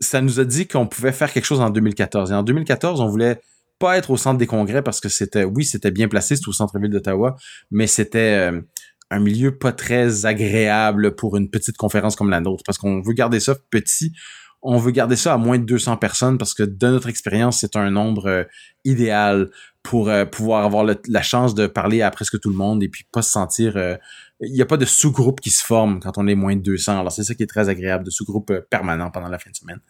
ça nous a dit qu'on pouvait faire quelque chose en 2014. Et en 2014, on voulait pas être au centre des congrès parce que c'était, oui, c'était bien placé, c'était au centre-ville d'Ottawa, mais c'était, un milieu pas très agréable pour une petite conférence comme la nôtre parce qu'on veut garder ça petit. On veut garder ça à moins de 200 personnes parce que de notre expérience, c'est un nombre euh, idéal pour euh, pouvoir avoir la chance de parler à presque tout le monde et puis pas se sentir... Euh, il n'y a pas de sous-groupe qui se forme quand on est moins de 200. Alors c'est ça qui est très agréable, de sous-groupe permanent pendant la fin de semaine.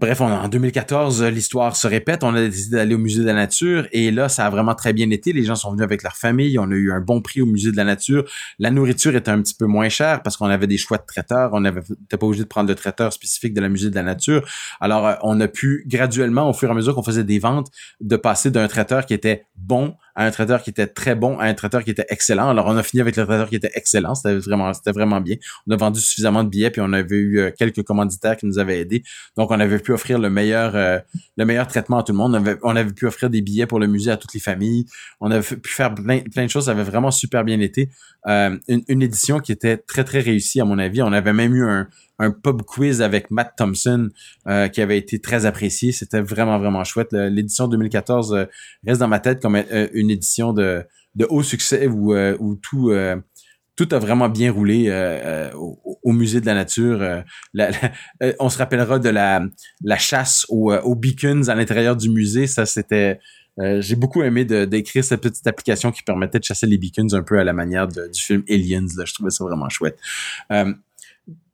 Bref, en 2014, l'histoire se répète. On a décidé d'aller au musée de la nature et là, ça a vraiment très bien été. Les gens sont venus avec leur famille. On a eu un bon prix au musée de la nature. La nourriture était un petit peu moins chère parce qu'on avait des choix de traiteurs. On n'était pas obligé de prendre le traiteur spécifique de la musée de la nature. Alors, euh, on a pu graduellement, au fur et à mesure qu'on faisait des ventes, de passer d'un traiteur qui était bon à un traiteur qui était très bon à un traiteur qui était excellent. Alors, on a fini avec le traiteur qui était excellent. C'était vraiment, c'était vraiment bien. On a vendu suffisamment de billets puis on avait eu euh, quelques commanditaires qui nous avaient aidés. Donc, on avait pu offrir le meilleur, euh, le meilleur traitement à tout le monde. On avait, on avait pu offrir des billets pour le musée à toutes les familles. On avait pu faire plein, plein de choses. Ça avait vraiment super bien été. Euh, une, une, édition qui était très, très réussie, à mon avis. On avait même eu un, un pub quiz avec Matt Thompson euh, qui avait été très apprécié. C'était vraiment, vraiment chouette. L'édition 2014 euh, reste dans ma tête comme euh, une édition de, de haut succès où, où tout tout a vraiment bien roulé au, musée de la nature. on se rappellera de la, la chasse aux, aux beacons à l'intérieur du musée. Ça, c'était j'ai beaucoup aimé d'écrire cette petite application qui permettait de chasser les beacons un peu à la manière du film Aliens. Je trouvais ça vraiment chouette.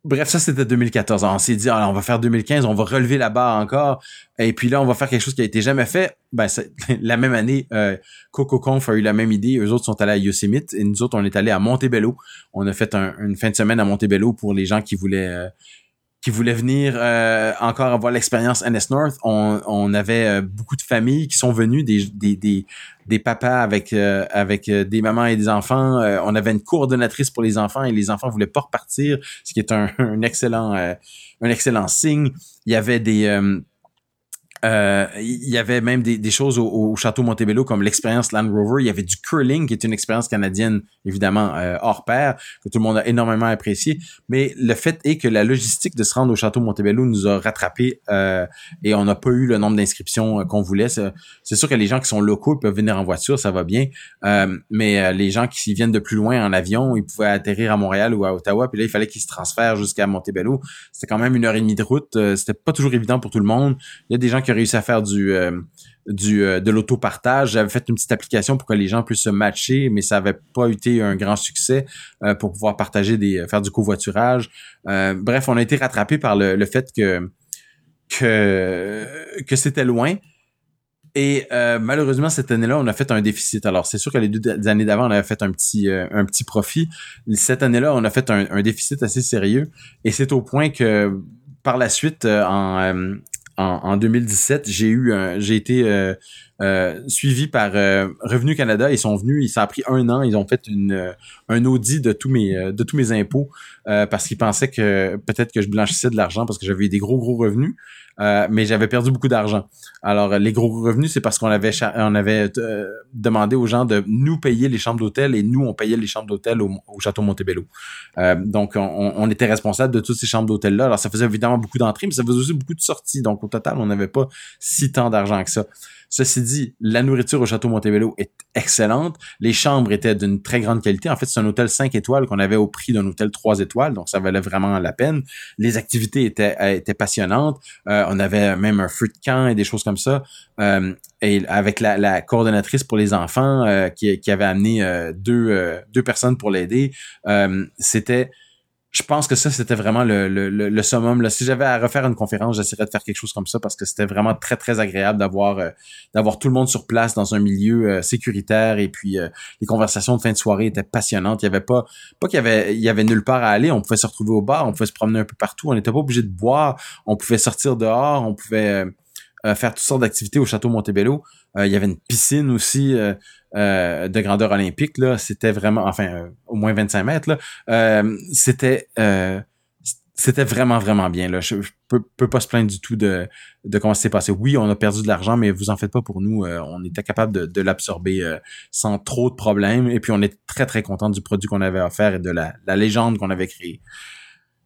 Bref, ça c'était 2014. on s'est dit, alors, on va faire 2015, on va relever la barre encore. Et puis là, on va faire quelque chose qui a été jamais fait. Ben, la même année, euh, Coco Conf a eu la même idée. Eux autres sont allés à Yosemite et nous autres, on est allés à Montebello. On a fait une fin de semaine à Montebello pour les gens qui voulaient euh, qui voulaient venir euh, encore avoir l'expérience NS North. On, avait euh, beaucoup de familles qui sont venues, des, des, des, des papas avec euh, avec des mamans et des enfants. on avait une coordonnatrice pour les enfants et les enfants voulaient pas repartir, ce qui est un excellent un excellent signe. Il y avait des euh, il y avait même des, des choses au, château Montebello comme l'expérience Land Rover. Il y avait du curling qui est une expérience canadienne évidemment euh, hors pair que tout le monde a énormément apprécié. Mais le fait est que la logistique de se rendre au château Montebello nous a rattrapé euh, et on n'a pas eu le nombre d'inscriptions qu'on voulait. C'est sûr que les gens qui sont locaux peuvent venir en voiture, ça va bien. mais les gens qui viennent de plus loin en avion, ils pouvaient atterrir à Montréal ou à Ottawa, puis là il fallait qu'ils se transfèrent jusqu'à Montebello. C'était quand même une heure et demie de route. C'était pas toujours évident pour tout le monde. Il y a des gens qui réussi à faire euh, euh, de l'autopartage. J'avais fait une petite application pour que les gens puissent se matcher, mais ça avait pas été un grand succès euh, pour pouvoir partager des faire du covoiturage. bref, on a été rattrapé par le, fait que que que c'était loin. Et malheureusement cette année-là, on a fait un déficit. Alors c'est sûr que les deux années d'avant, on avait fait un petit un petit profit. Cette année-là, on a fait un déficit assez sérieux. Et c'est au point que par la suite, en, en, 2017, j'ai eu j'ai été euh, euh, suivi par euh, Revenu Canada. Ils sont venus, ça a pris un an. Ils ont fait une un audit de tous mes de tous mes impôts parce qu'ils pensaient que peut-être que je blanchissais de l'argent parce que j'avais des gros gros revenus. Euh, mais j'avais perdu beaucoup d'argent. Alors, les gros revenus, c'est parce qu'on avait on avait euh, demandé aux gens de nous payer les chambres d'hôtel et nous, on payait les chambres d'hôtel au, Château Montebello. Euh, donc, on, on, était responsable de toutes ces chambres d'hôtel-là. Alors, ça faisait évidemment beaucoup d'entrées, mais ça faisait aussi beaucoup de sorties. Total, on n'avait pas si tant d'argent que ça. Ceci dit, la nourriture au Château Montebello est excellente. Les chambres étaient d'une très grande qualité. En fait, c'est un hôtel 5 étoiles qu'on avait au prix d'un hôtel 3 étoiles, donc ça valait vraiment la peine. Les activités étaient, euh, passionnantes. Euh, on avait même un feu de camp et des choses comme ça. Euh, et avec la, coordonnatrice pour les enfants qui, qui avait amené deux, deux personnes pour l'aider, c'était je pense que ça, c'était vraiment le, le, le, summum. Si j'avais à refaire une conférence, j'essaierais de faire quelque chose comme ça parce que c'était vraiment très, très agréable d'avoir euh, tout le monde sur place dans un milieu euh, sécuritaire et puis euh, les conversations de fin de soirée étaient passionnantes. Il y avait pas pas qu'il y avait il y avait nulle part à aller. On pouvait se retrouver au bar, on pouvait se promener un peu partout. On n'était pas obligé de boire. On pouvait sortir dehors, on pouvait faire toutes sortes d'activités au château Montebello. il y avait une piscine aussi. Euh, de grandeur olympique là, c'était vraiment, enfin euh, au moins 25 mètres là, euh, c'était c'était vraiment vraiment bien là. Je, peux, peux, pas se plaindre du tout de de comment c'est passé. Oui, on a perdu de l'argent, mais vous en faites pas pour nous. on était capable de, de l'absorber sans trop de problèmes. Et puis on est très très content du produit qu'on avait offert et de la, la légende qu'on avait créée.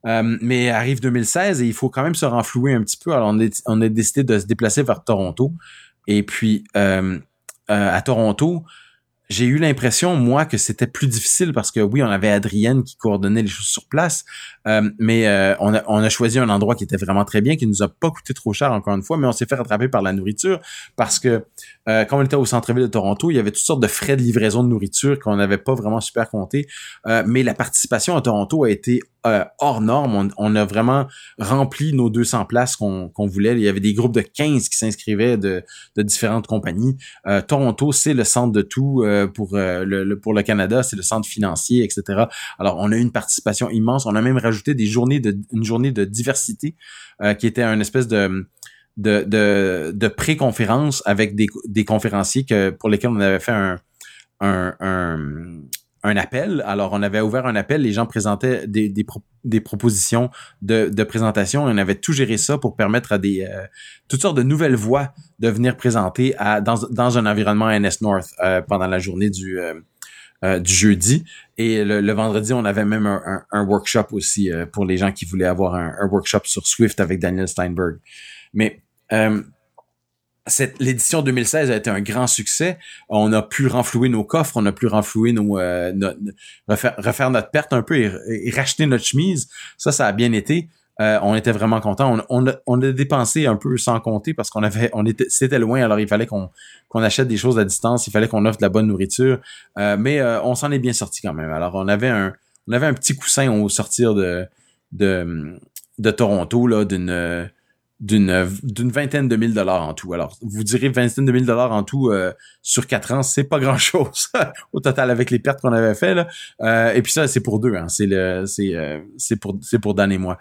mais arrive 2016 et il faut quand même se renflouer un petit peu. Alors on, est, on a décidé de se déplacer vers Toronto. Et puis euh, à Toronto, j'ai eu l'impression, moi, que c'était plus difficile parce que oui, on avait Adrienne qui coordonnait les choses sur place, euh, mais euh, on, a, choisi un endroit qui était vraiment très bien, qui nous a pas coûté trop cher encore une fois, mais on s'est fait rattraper par la nourriture parce que quand on était au centre-ville de Toronto, il y avait toutes sortes de frais de livraison de nourriture qu'on n'avait pas vraiment super compté, mais la participation à Toronto a été euh, hors norme. On, a vraiment rempli nos 200 places qu'on voulait. Il y avait des groupes de 15 qui s'inscrivaient de, différentes compagnies. Euh, Toronto, c'est le centre de tout euh, pour le, Canada, c'est le centre financier, etc. Alors, on a eu une participation immense. On a même rajouté des journées une journée de diversité qui était un espèce de de, pré-conférence avec des, conférenciers que, pour lesquels on avait fait un, appel. Alors, on avait ouvert un appel, les gens présentaient des, des, des propositions de, de présentation et on avait tout géré ça pour permettre à des euh, toutes sortes de nouvelles voix de venir présenter à, dans, dans un environnement NS North euh, pendant la journée du, euh, du jeudi. Et le, vendredi, on avait même un, un, workshop aussi pour les gens qui voulaient avoir un, un, workshop sur Swift avec Daniel Steinberg. Mais cette l'édition 2016 a été un grand succès. On a pu renflouer nos coffres, on a pu renflouer nos, euh, refaire, notre perte un peu et, racheter notre chemise. Ça, ça a bien été. Euh, on était vraiment contents. On, on, a, dépensé un peu sans compter parce qu'on avait, on était, c'était loin. Alors il fallait qu'on qu'on achète des choses à distance. Il fallait qu'on offre de la bonne nourriture. Euh, mais on s'en est bien sorti quand même. Alors on avait un, on avait un petit coussin au sortir de de, de Toronto là, d'une d'une d'une vingtaine de mille dollars en tout. Alors, vous direz vingtaine de mille dollars en tout euh, sur quatre ans, c'est pas grand chose au total avec les pertes qu'on avait fait là. Euh, et puis ça, c'est pour deux, hein. c'est le c'est euh, c'est pour c'est pour Dan et moi.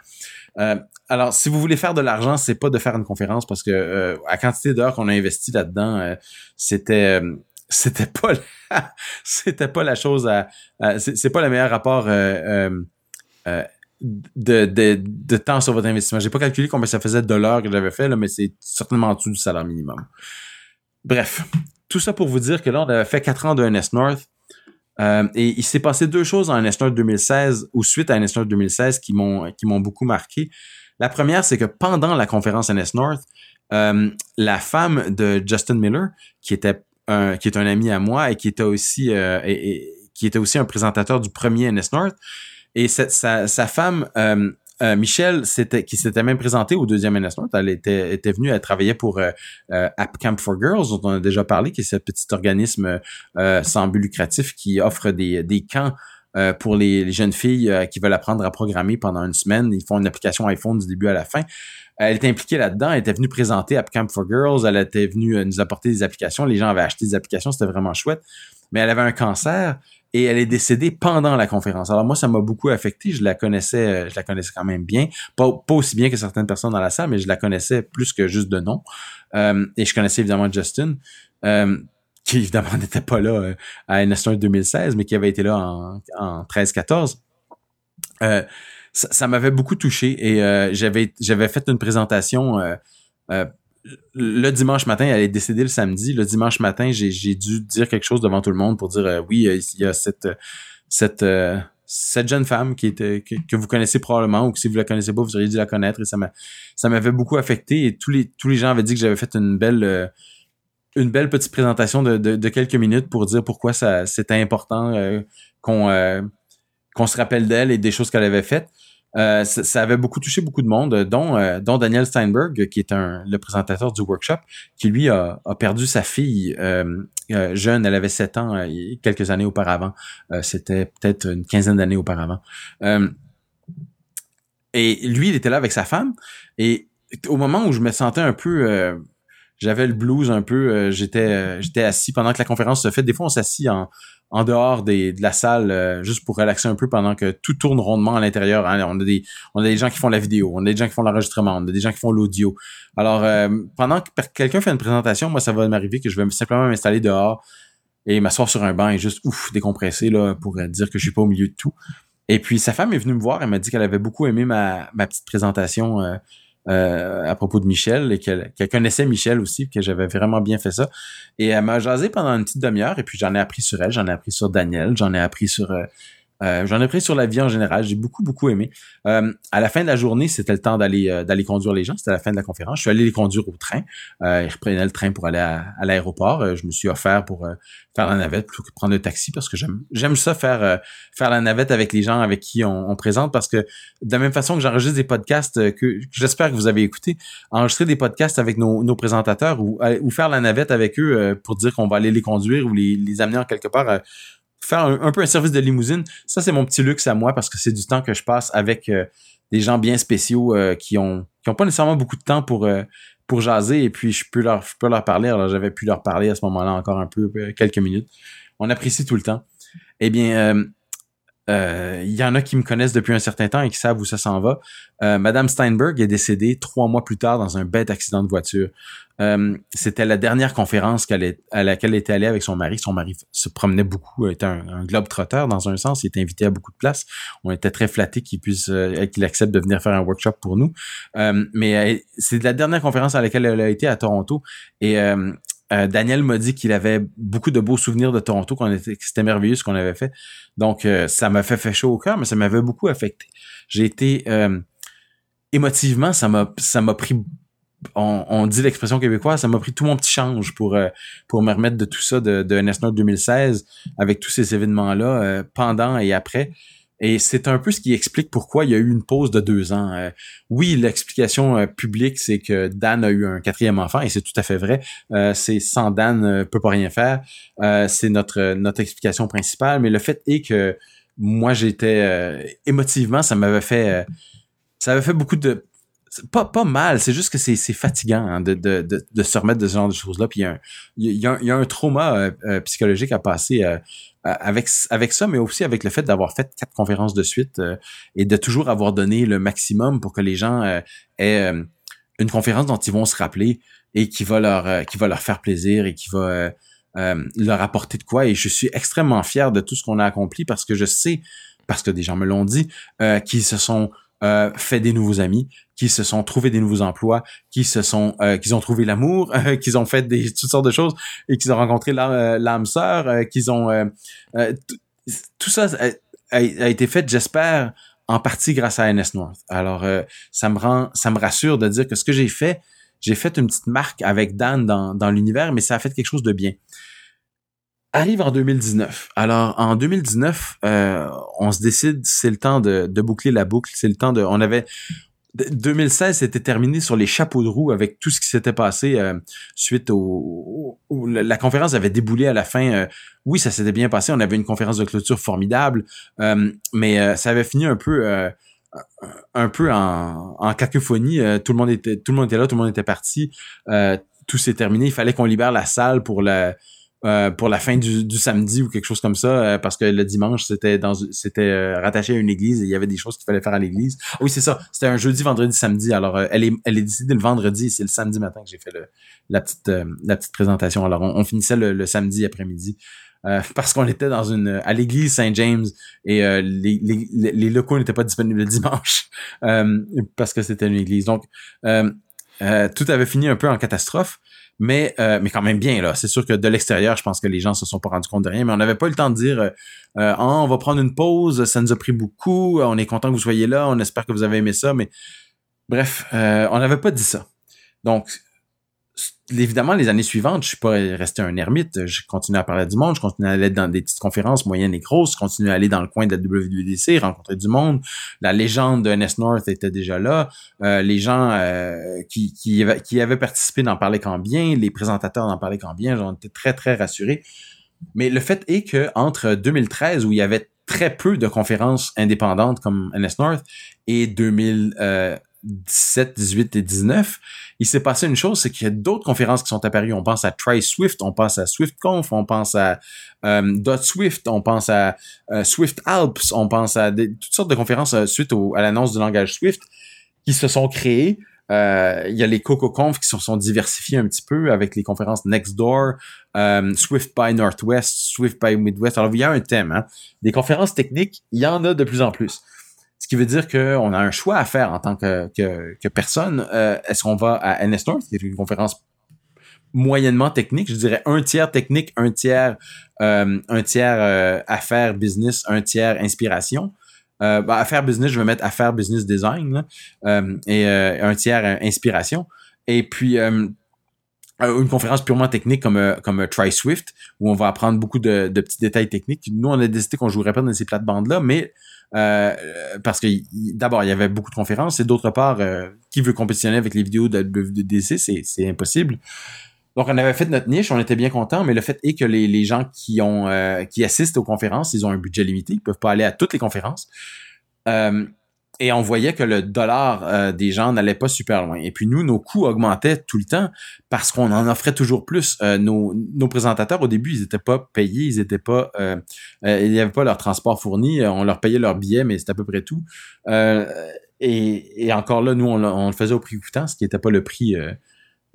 alors, si vous voulez faire de l'argent, c'est pas de faire une conférence parce que à quantité d'heures qu'on a investi là-dedans, c'était c'était pas c'était pas la chose à, c'est pas le meilleur rapport de, de, de, temps sur votre investissement. J'ai pas calculé combien ça faisait de dollars que j'avais fait, là, mais c'est certainement en dessous du salaire minimum. Bref, tout ça pour vous dire que là, on avait fait quatre ans de NS North. Euh, et il s'est passé deux choses en NS North 2016 ou suite à NS North 2016 qui m'ont qui m'ont beaucoup marqué. La première, c'est que pendant la conférence NS North, euh, la femme de Justin Miller, qui était un, qui est un ami à moi et qui était aussi euh, et, qui était aussi un présentateur du premier NS North, et sa, sa femme, euh, euh, Michelle, qui s'était même présentée au deuxième NS elle était, était venue, elle travaillait pour euh, euh, App Camp for Girls, dont on a déjà parlé, qui est ce petit organisme sans but lucratif qui offre des, des camps pour les, jeunes filles qui veulent apprendre à programmer pendant une semaine. Ils font une application iPhone du début à la fin. Elle était impliquée là-dedans, elle était venue présenter App Camp for Girls, elle était venue nous apporter des applications, les gens avaient acheté des applications, c'était vraiment chouette. Mais elle avait un cancer et elle est décédée pendant la conférence. Alors moi, ça m'a beaucoup affecté. Je la connaissais, euh, je la connaissais quand même bien, pas, pas aussi bien que certaines personnes dans la salle, mais je la connaissais plus que juste de nom. Euh, et je connaissais évidemment Justin, euh, qui évidemment n'était pas là euh, à NS1 2016, mais qui avait été là en, en 13-14. ça, ça m'avait beaucoup touché et j'avais j'avais fait une présentation le dimanche matin, elle est décédée le samedi. Le dimanche matin, j'ai dû dire quelque chose devant tout le monde pour dire euh, oui, euh, il y a cette cette euh, cette jeune femme qui était que, vous connaissez probablement ou que si vous la connaissez pas, vous auriez dû la connaître et ça m'a ça m'avait beaucoup affecté et tous les gens avaient dit que j'avais fait une belle une belle petite présentation de, quelques minutes pour dire pourquoi ça c'était important qu'on se rappelle d'elle et des choses qu'elle avait faites. Euh, ça, avait beaucoup touché beaucoup de monde, dont, euh, dont Daniel Steinberg, qui est un, le présentateur du workshop, qui lui a, a perdu sa fille euh, jeune, elle avait 7 ans quelques années auparavant. C'était peut-être une quinzaine d'années auparavant. et lui, il était là avec sa femme. Et au moment où je me sentais un peu j'avais le blues un peu. j'étais j'étais assis pendant que la conférence se fait. Des fois, on s'assit en, en dehors des, de la salle euh, juste pour relaxer un peu pendant que tout tourne rondement à l'intérieur. Hein. On a des on a des gens qui font la vidéo, on a des gens qui font l'enregistrement, on a des gens qui font l'audio. Alors euh, pendant que quelqu'un fait une présentation, moi ça va m'arriver que je vais simplement m'installer dehors et m'asseoir sur un banc et juste ouf décompresser là pour dire que je suis pas au milieu de tout. Et puis sa femme est venue me voir, elle m'a dit qu'elle avait beaucoup aimé ma, ma petite présentation euh, euh, à propos de Michel et qu'elle connaissait Michel aussi, que j'avais vraiment bien fait ça. Et elle m'a jasé pendant une petite demi-heure et puis j'en ai appris sur elle, j'en ai appris sur Daniel, j'en ai appris sur euh, euh, j'en ai pris sur la vie en général. J'ai beaucoup, beaucoup aimé. Euh, à la fin de la journée, c'était le temps d'aller euh, d'aller conduire les gens. C'était la fin de la conférence. Je suis allé les conduire au train. ils reprenaient le train pour aller à, l'aéroport. je me suis offert pour faire la navette plutôt que prendre le taxi parce que j'aime j'aime ça faire faire la navette avec les gens avec qui on, présente parce que de la même façon que j'enregistre des podcasts que, j'espère que vous avez écouté, enregistrer des podcasts avec nos, nos présentateurs ou, ou faire la navette avec eux pour dire qu'on va aller les conduire ou les, les amener en quelque part faire un, peu un service de limousine. Ça, c'est mon petit luxe à moi parce que c'est du temps que je passe avec euh, des gens bien spéciaux euh, qui ont qui ont pas nécessairement beaucoup de temps pour pour jaser et puis je peux leur je peux leur parler. Alors j'avais pu leur parler à ce moment-là encore un peu quelques minutes. On apprécie tout le temps. Eh bien, euh, il y en a qui me connaissent depuis un certain temps et qui savent où ça s'en va. Euh, Madame Steinberg est décédée trois mois plus tard dans un bête accident de voiture. Euh, c'était la dernière conférence à laquelle elle était allée avec son mari. Son mari se promenait beaucoup, était un, globe trotteur dans un sens. Il était invité à beaucoup de places. On était très flattés qu'il puisse, qu'il accepte de venir faire un workshop pour nous. mais c'est la dernière conférence à laquelle elle a été à Toronto et euh, Daniel m'a dit qu'il avait beaucoup de beaux souvenirs de Toronto, qu'on était, que c'était merveilleux ce qu'on avait fait. Donc, euh, ça m'a fait, chaud au cœur, mais ça m'avait beaucoup affecté. J'ai été euh, émotivement, ça m'a, ça m'a pris. On, dit l'expression québécoise, ça m'a pris tout mon petit change pour pour me remettre de tout ça de, de NSNOT 2016 avec tous ces événements là pendant et après. Et c'est un peu ce qui explique pourquoi il y a eu une pause de deux ans. Euh, oui, l'explication euh, publique, c'est que Dan a eu un quatrième enfant, et c'est tout à fait vrai. Euh, c'est sans Dan, peut pas rien faire. c'est notre notre explication principale. Mais le fait est que moi, j'étais émotivement, ça m'avait fait, ça avait fait beaucoup de pas, pas mal, c'est juste que c'est, fatigant hein, de, de, de, de, se remettre de ce genre de choses-là. Puis il y a un, y a, il y a un trauma psychologique à passer euh, avec avec ça, mais aussi avec le fait d'avoir fait quatre conférences de suite euh, et de toujours avoir donné le maximum pour que les gens euh, aient une conférence dont ils vont se rappeler et qui va leur qui va leur faire plaisir et qui va leur apporter de quoi. Et je suis extrêmement fier de tout ce qu'on a accompli parce que je sais, parce que des gens me l'ont dit, qu'ils se sont euh, fait des nouveaux amis, qui se sont trouvés des nouveaux emplois, qui se sont, euh, ont trouvé l'amour, euh, ont fait des toutes sortes de choses et qu'ils ont rencontré euh, l'âme sœur, qu'ils ont tout ça a, été fait, j'espère, en partie grâce à NS North. Alors ça me rend, ça me rassure de dire que ce que j'ai fait, j'ai fait une petite marque avec Dan dans, dans l'univers, mais ça a fait quelque chose de bien arrive en 2019. Alors en 2019, euh, on se décide, c'est le temps de, boucler la boucle, c'est le temps de, on avait 2016 c'était terminé sur les chapeaux de roue avec tout ce qui s'était passé euh, suite au, la conférence avait déboulé à la fin. Euh, oui, ça s'était bien passé, on avait une conférence de clôture formidable, mais ça avait fini un peu un peu en, en cacophonie. tout le monde était tout le monde était là, tout le monde était parti. tout s'est terminé. Il fallait qu'on libère la salle pour la euh, pour la fin du, du, samedi ou quelque chose comme ça, euh, parce que le dimanche, c'était dans c'était euh, rattaché à une église et il y avait des choses qu'il fallait faire à l'église. oui, c'est ça. C'était un jeudi, vendredi, samedi. Alors, elle est elle est décidée le vendredi, c'est le samedi matin que j'ai fait le, la petite la petite présentation. Alors, on, finissait le, samedi après-midi. parce qu'on était dans une à l'église Saint James et les, les, locaux n'étaient pas disponibles le dimanche parce que c'était une église. Donc tout avait fini un peu en catastrophe mais euh, mais quand même bien là. C'est sûr que de l'extérieur, je pense que les gens se sont pas rendus compte de rien, mais on n'avait pas le temps de dire euh, euh ah, on va prendre une pause, ça nous a pris beaucoup, on est content que vous soyez là, on espère que vous avez aimé ça, mais bref, euh, on n'avait pas dit ça. Donc évidemment, les années suivantes, je suis pas resté un ermite. Je continue à parler du monde, je continue à aller dans des petites conférences moyennes et grosses, je continue à aller dans le coin de la WWDC, rencontrer du monde. La légende de NS North était déjà là. Euh, les gens euh, qui, qui, qui avaient participé n'en parlaient qu'en bien, les présentateurs n'en parlaient qu'en bien. J'en étais très, très rassuré. Mais le fait est que entre 2013, où il y avait très peu de conférences indépendantes comme NS North, et 2000... 17, 18 et 19, il s'est passé une chose, c'est qu'il y a d'autres conférences qui sont apparues. On pense à Try Swift, on pense à SwiftConf, on pense à euh, on pense à euh, Swift Alps, on pense à toutes sortes de conférences euh, suite à l'annonce du langage Swift qui se sont créées. Euh, il y a les CocoConf qui se sont diversifiés un petit peu avec les conférences Nextdoor, Swift by Northwest, Swift by Midwest. Alors, il y a un thème. Hein. Des conférences techniques, il y en a de plus en plus. Ce qui veut dire qu'on a un choix à faire en tant que, que, personne. Euh, est-ce qu'on va à NS North, qui est une conférence moyennement technique, je dirais un tiers technique, un tiers euh, un tiers euh, affaires business, un tiers inspiration. Euh, bah, affaires business, je vais mettre affaires business design et un tiers inspiration. Et puis une conférence purement technique comme comme Try Swift où on va apprendre beaucoup de, de petits détails techniques. Nous, on a décidé qu'on jouerait pas dans ces plates-bandes là, mais euh, parce que d'abord, il y avait beaucoup de conférences et d'autre part, euh, qui veut compétitionner avec les vidéos de WWDC, c'est, c'est impossible. Donc, on avait fait notre niche, on était bien contents, mais le fait est que les, les gens qui ont euh, qui assistent aux conférences, ils ont un budget limité, ils peuvent pas aller à toutes les conférences. Euh, et on voyait que le dollar euh, des gens n'allait pas super loin. Et puis nous, nos coûts augmentaient tout le temps parce qu'on en offrait toujours plus. nos, nos présentateurs, au début, ils étaient pas payés, ils étaient pas, il n'y avait pas leur transport fourni, on leur payait leur billet, mais c'était à peu près tout. Et, et, encore là, nous, on, on, le faisait au prix coûtant, ce qui n'était pas le prix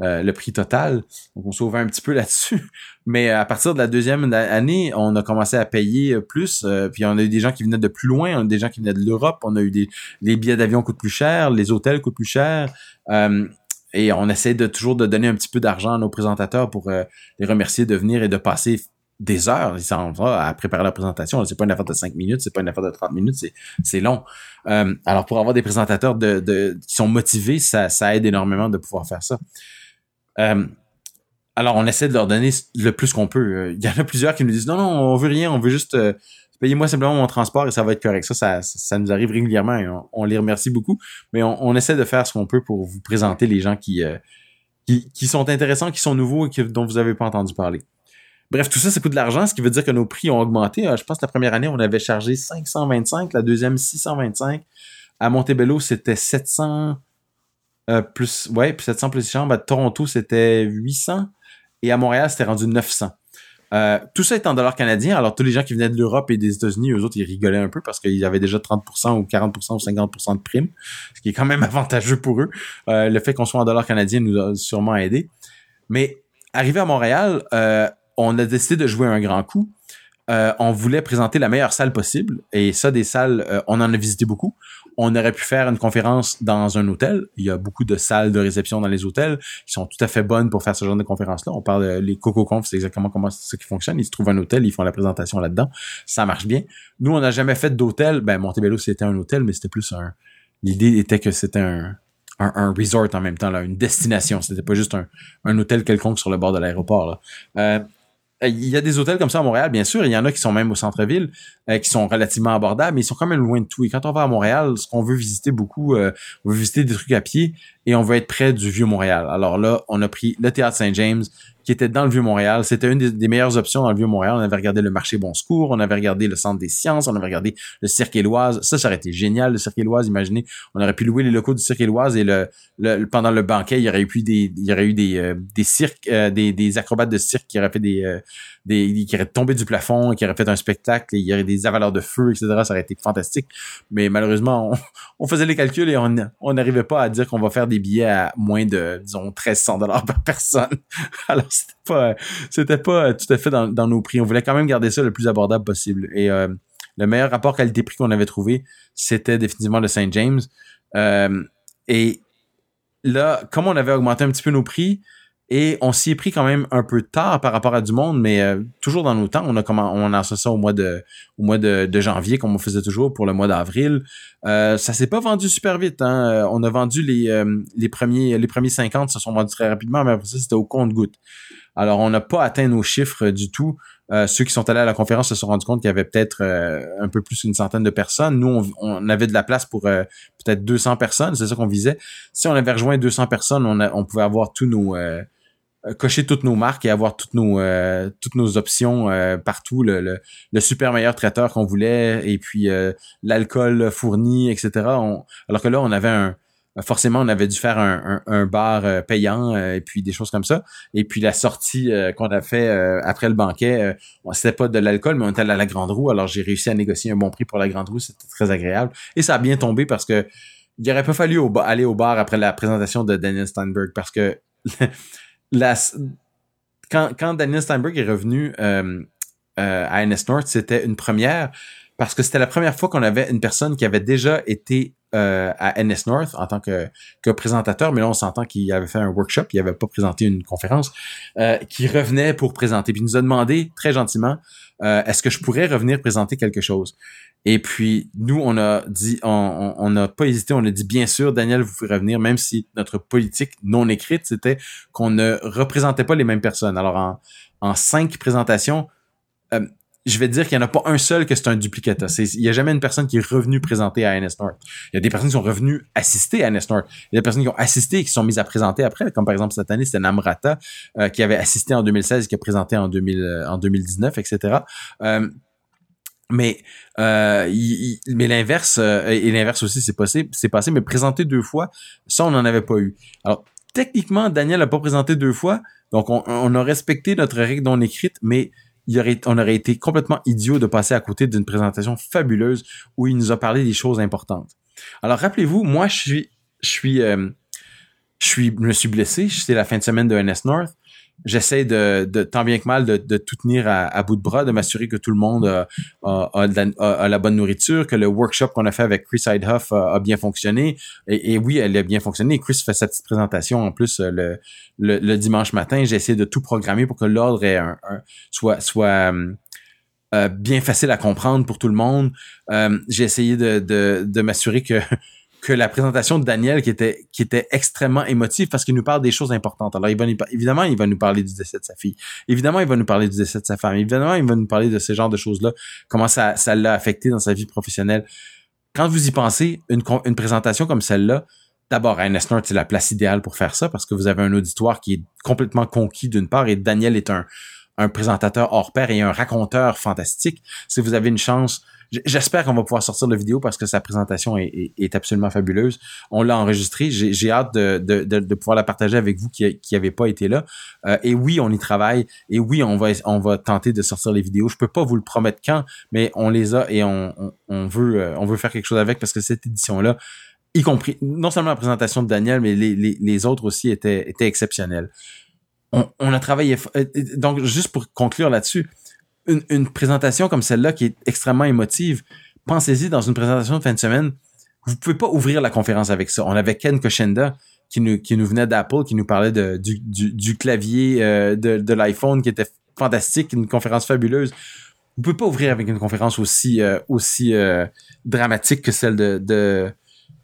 euh, le prix total. Donc, on sauvait un petit peu là-dessus. Mais à partir de la deuxième année, on a commencé à payer plus. Euh, puis on a eu des gens qui venaient de plus loin, on a eu des gens qui venaient de l'Europe. On a eu des les billets d'avion coûtent plus cher, les hôtels coûtent plus cher. Euh, et on essaie de toujours de donner un petit peu d'argent à nos présentateurs pour les remercier de venir et de passer des heures à préparer la présentation. C'est pas une affaire de 5 minutes, c'est pas une affaire de 30 minutes, c'est long. alors pour avoir des présentateurs de, de, qui sont motivés, ça, ça aide énormément de pouvoir faire ça. Euh, alors, on essaie de leur donner le plus qu'on peut. Euh, il y en a plusieurs qui nous disent non, non, on veut rien, on veut juste euh, payer moi simplement mon transport et ça va être correct. Ça, ça, nous arrive régulièrement et on, les remercie beaucoup. Mais on, essaie de faire ce qu'on peut pour vous présenter les gens qui, sont intéressants, qui sont nouveaux et dont vous n'avez pas entendu parler. Bref, tout ça, ça coûte de l'argent, ce qui veut dire que nos prix ont augmenté. je pense que la première année, on avait chargé 525, la deuxième 625. À Montebello, c'était 700, euh, plus, ouais, puis 700 plus chambres. À Toronto, c'était 800. Et à Montréal, c'était rendu 900. Euh, tout ça est en dollars canadiens. Alors, tous les gens qui venaient de l'Europe et des États-Unis, eux autres, ils rigolaient un peu parce qu'ils avaient déjà 30% ou 40% ou 50% de primes, ce qui est quand même avantageux pour eux. Euh, le fait qu'on soit en dollars canadiens nous a sûrement aidé. Mais arrivé à Montréal, euh, on a décidé de jouer un grand coup. On voulait présenter la meilleure salle possible. Et ça, des salles, on en a visité beaucoup. On aurait pu faire une conférence dans un hôtel. Il y a beaucoup de salles de réception dans les hôtels qui sont tout à fait bonnes pour faire ce genre de conférence-là. On parle de les Coco Conf, c'est exactement comment ça qui fonctionne. Ils se trouvent un hôtel, ils font la présentation là-dedans. Ça marche bien. Nous, on n'a jamais fait d'hôtel. Ben, Montebello, c'était un hôtel, mais c'était plus un... L'idée était que c'était un, un, resort en même temps, là, une destination. C'était pas juste un, un hôtel quelconque sur le bord de l'aéroport. Euh, euh, il y a des hôtels comme ça à Montréal, bien sûr. Il y en a qui sont même au centre-ville, euh, qui sont relativement abordables, mais ils sont quand même loin de tout. Et quand on va à Montréal, ce qu'on veut visiter beaucoup, euh, on veut visiter des trucs à pied et on veut être près du vieux Montréal. Alors là, on a pris le théâtre Saint-James, qui était dans le Vieux-Montréal. C'était une des, meilleures options dans le Vieux-Montréal. On avait regardé le marché Bon Secours, on avait regardé le Centre des sciences, on avait regardé le Cirque Éloise. Ça, ça aurait été génial, le Cirque Éloise. Imaginez, on aurait pu louer les locaux du Cirque Éloise et le, pendant le banquet, il y aurait eu des, il y aurait eu des, euh, des cirques, euh, des, des acrobates de cirque qui auraient fait des, euh, des, qui auraient tombé du plafond, qui auraient fait un spectacle, et il y aurait des avaleurs de feu, etc. Ça aurait été fantastique. Mais malheureusement, on faisait les calculs et on n'arrivait pas à dire qu'on va faire des billets à moins de, disons, 1300 dollars par personne. Alors, c'était pas, c'était pas tout à fait dans, nos prix. On voulait quand même garder ça le plus abordable possible. Et euh, le meilleur rapport qualité-prix qu'on avait trouvé, c'était définitivement le Saint James. Euh, et là, comme on avait augmenté un petit peu nos prix, et on s'y est pris quand même un peu tard par rapport à du monde, mais euh, toujours dans nos temps. On a comment on a ça au mois de au mois de, janvier, comme on faisait toujours pour le mois d'avril. Euh, ça s'est pas vendu super vite. Hein. Euh, on a vendu les, euh, les premiers les premiers 50 se sont vendus très rapidement, mais après ça, c'était au compte-goutte. Alors, on n'a pas atteint nos chiffres du tout. ceux qui sont allés à la conférence se sont rendus compte qu'il y avait peut-être un peu plus d'une centaine de personnes. Nous, on, avait de la place pour peut-être 200 personnes, c'est ça qu'on visait. Si on avait rejoint 200 personnes, on, on pouvait avoir tous nos euh, cocher toutes nos marques et avoir toutes nos euh, toutes nos options euh, partout le, le, super meilleur traiteur qu'on voulait et puis l'alcool fourni etc alors que là on avait un forcément on avait dû faire un, un, bar payant et puis des choses comme ça. Et puis la sortie qu'on a fait après le banquet c'était pas de l'alcool mais on était à la grande roue. Alors j'ai réussi à négocier un bon prix pour la grande roue. C'était très agréable. Et ça a bien tombé parce que il aurait pas fallu aller au bar après la présentation de Daniel Steinberg parce que quand, quand Daniel Steinberg est revenu euh, euh, à NS North, c'était une première parce que c'était la première fois qu'on avait une personne qui avait déjà été euh, à NS North en tant que, que présentateur, mais là on s'entend qu'il avait fait un workshop, il avait pas présenté une conférence, qui revenait pour présenter. Puis il nous a demandé très gentiment, est-ce que je pourrais revenir présenter quelque chose? Et puis, nous, on a dit, on n'a pas hésité, on a dit, bien sûr, Daniel, vous pouvez revenir, même si notre politique non écrite, c'était qu'on ne représentait pas les mêmes personnes. Alors, en, en cinq présentations, euh, je vais dire qu'il n'y en a pas un seul que c'est un duplicata. Il n'y a jamais une personne qui est revenue présenter à NS North. Il y a des personnes qui sont revenues assister à NS North. Il y a des personnes qui ont assisté et qui sont mises à présenter après, comme par exemple cette année, c'était Namrata euh, qui avait assisté en 2016 et qui a présenté en, 2000, euh, en 2019, etc. Euh, mais euh, mais l'inverse et l'inverse aussi c'est passé c'est passé mais présenter deux fois ça on n'en avait pas eu alors techniquement Daniel n'a pas présenté deux fois donc on, on a respecté notre règle non écrite mais on aurait été complètement idiot de passer à côté d'une présentation fabuleuse où il nous a parlé des choses importantes. Alors rappelez-vous, moi je suis, je suis, euh, je suis, je me suis blessé. C'était la fin de semaine de NS North j'essaie de, de, tant bien que mal de, de tout tenir à, bout de bras, de m'assurer que tout le monde a, a, la, bonne nourriture, que le workshop qu'on a fait avec Chris Heidhoff a, bien fonctionné. Et, oui, elle a bien fonctionné. Chris fait sa petite présentation en plus euh, le, le, dimanche matin. J'ai essayé de tout programmer pour que l'ordre soit, soit euh, bien facile à comprendre pour tout le monde. Euh, j'ai essayé de, de, de m'assurer que que la présentation de Daniel qui était extrêmement émotive parce qu'il nous parle des choses importantes. Alors il va évidemment il va nous parler du décès de sa fille. Évidemment il va nous parler du décès de sa femme. Évidemment il va nous parler de ce genre de choses là, comment ça ça l'a affecté dans sa vie professionnelle. Quand vous y pensez, une présentation comme celle-là, d'abord North c'est la place idéale pour faire ça parce que vous avez un auditoire qui est complètement conquis d'une part et Daniel est un présentateur hors pair et un raconteur fantastique. Si vous avez une chance J'espère qu'on va pouvoir sortir la vidéo parce que sa présentation est, absolument fabuleuse. On l'a enregistrée. J'ai hâte de, pouvoir la partager avec vous qui n'avez pas été là. Euh, et oui, on y travaille. Et oui, on va, tenter de sortir les vidéos. Je peux pas vous le promettre quand, mais on les a et on, on, veut, euh, on veut faire quelque chose avec parce que cette édition-là, y compris non seulement la présentation de Daniel, mais les, autres aussi étaient, étaient exceptionnelles. On, on a travaillé. Euh, donc, juste pour conclure là-dessus, une, présentation comme celle-là qui est extrêmement émotive, pensez-y dans une présentation de fin de semaine. Vous pouvez pas ouvrir la conférence avec ça. On avait Ken Koshenda qui nous, venait d'Apple, qui nous parlait du, clavier euh, de, l'iPhone qui était fantastique, une conférence fabuleuse. Vous pouvez pas ouvrir avec une conférence aussi, euh, euh, dramatique que celle de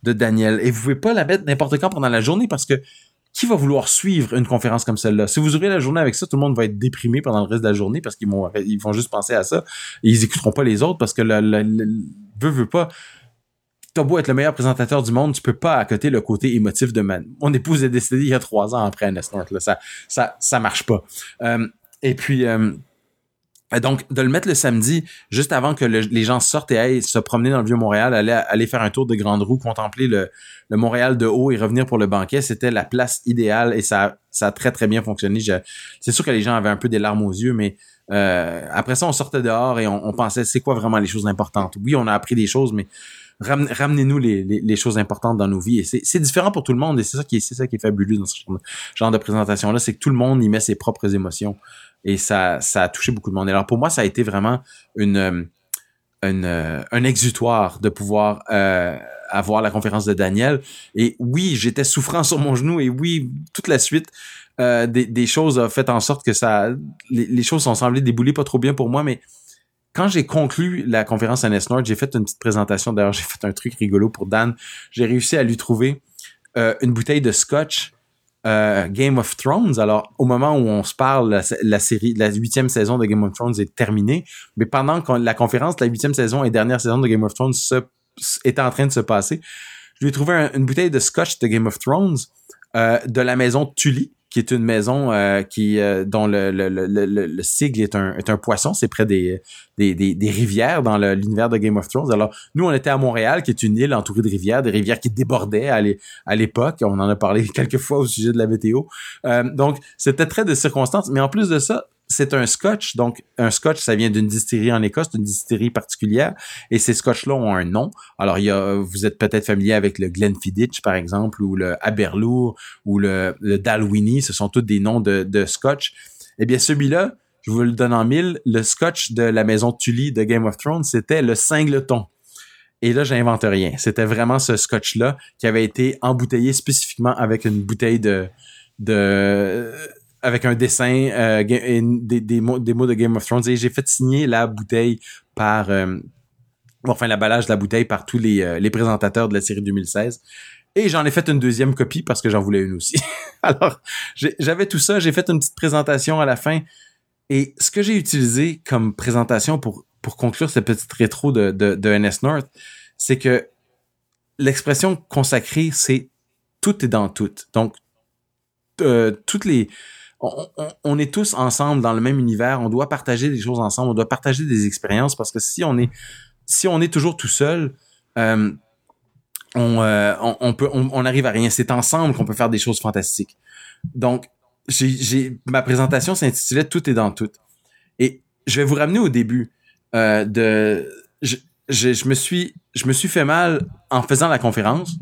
Daniel. Et vous pouvez pas la mettre n'importe quand pendant la journée parce que qui va vouloir suivre une conférence comme celle-là? Si vous ouvrez la journée avec ça, tout le monde va être déprimé pendant le reste de la journée parce qu'ils vont, ils vont juste penser à ça. Et ils écouteront pas les autres parce que le, le, veut, veut pas. T'as beau être le meilleur présentateur du monde, tu peux pas côté le côté émotif de man. Mon épouse est décédée il y a trois ans après là. Ça, ça, ça marche pas. Euh, et puis, euh, donc, de le mettre le samedi, juste avant que les gens sortent et aillent se promener dans le Vieux-Montréal, aller, aller faire un tour de grande roue, contempler le, Montréal de haut et revenir pour le banquet, c'était la place idéale et ça, a très, très bien fonctionné. C'est sûr que les gens avaient un peu des larmes aux yeux, mais euh, après ça, on sortait dehors et on, pensait, c'est quoi vraiment les choses importantes? Oui, on a appris des choses, mais ramenez-nous les, choses importantes dans nos vies. C'est différent pour tout le monde et c'est ça qui est, c'est ça qui est fabuleux dans ce genre de présentation-là, c'est que tout le monde y met ses propres émotions et ça, a touché beaucoup de monde. alors pour moi, ça a été vraiment euh, euh, un exutoire de pouvoir euh, avoir la conférence de Daniel. Et oui, j'étais souffrant sur mon genou et oui, toute la suite des, choses a fait en sorte que ça, les, choses sont semblées débouler pas trop bien pour moi, mais quand j'ai conclu la conférence à Nord, j'ai fait une petite présentation. D'ailleurs, j'ai fait un truc rigolo pour Dan. J'ai réussi à lui trouver une bouteille de scotch euh, Game of Thrones. Alors, au moment où on se parle, la, série, la huitième saison de Game of Thrones est terminée, mais pendant que la conférence, la huitième saison et dernière saison de Game of Thrones était en train de se passer, je lui ai trouvé une bouteille de scotch de Game of Thrones euh, de la maison Tully qui est une maison euh, qui euh, dont le, le, le, le, sigle est un, est un poisson. C'est près des, des, des, rivières dans l'univers de Game of Thrones. Alors, nous, on était à Montréal, qui est une île entourée de rivières, des rivières qui débordaient à l'époque. On en a parlé quelques fois au sujet de la météo. Euh, donc, c'était très de circonstances. Mais en plus de ça, c'est un scotch. Donc, un scotch, ça vient d'une distillerie en Écosse, d'une distillerie particulière. Et ces scotch-là ont un nom. Alors, vous êtes peut-être familier avec le Glenfiddich, par exemple, ou le Aberlour, ou le, le Dalwhinnie. Ce sont tous des noms de, scotch. Eh bien, celui-là, je vous le donne en mille. Le scotch de la maison Tully de Game of Thrones, c'était le Singleton. Et là, j'invente rien. C'était vraiment ce scotch-là qui avait été embouteillé spécifiquement avec une bouteille de avec un dessin euh, des, des, mots, des mots de Game of Thrones et j'ai fait signer la bouteille par euh, enfin l'emballage de la bouteille par tous les, euh, les présentateurs de la série 2016 et j'en ai fait une deuxième copie parce que j'en voulais une aussi. Alors j'avais tout ça, j'ai fait une petite présentation à la fin Et ce que j'ai utilisé comme présentation pour, pour conclure cette petite rétro de, de, de NS North, c'est que l'expression consacrée, c'est tout est dans tout. Donc, euh, toutes les, on, on, est tous ensemble dans le même univers. On doit partager des choses ensemble. On doit partager des expériences parce que si on est, si on est toujours tout seul, euh, on, euh, on, peut, on, arrive à rien. C'est ensemble qu'on peut faire des choses fantastiques. Donc, j'ai, ma présentation s'intitulait Tout est dans tout. Et je vais vous ramener au début euh, de. Je, je, je, me suis, je me suis fait mal en faisant la conférence,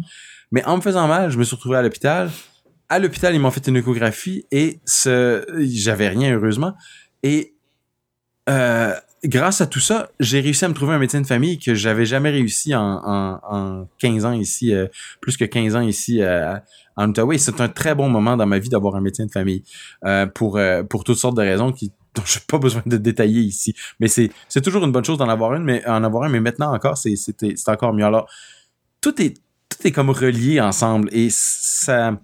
mais en me faisant mal, je me suis retrouvé à l'hôpital. À l'hôpital, ils m'ont fait une échographie et j'avais rien heureusement. Et euh, grâce à tout ça, j'ai réussi à me trouver un médecin de famille que j'avais jamais réussi en, en, en 15 ans ici, euh, plus que 15 ans ici euh, en Ottawa. c'est un très bon moment dans ma vie d'avoir un médecin de famille euh, pour euh, pour toutes sortes de raisons qui dont j'ai pas besoin de détailler ici. Mais c'est c'est toujours une bonne chose d'en avoir une, mais en avoir un. Mais maintenant encore, c'est c'est encore mieux. Alors tout est tout est comme relié ensemble et ça.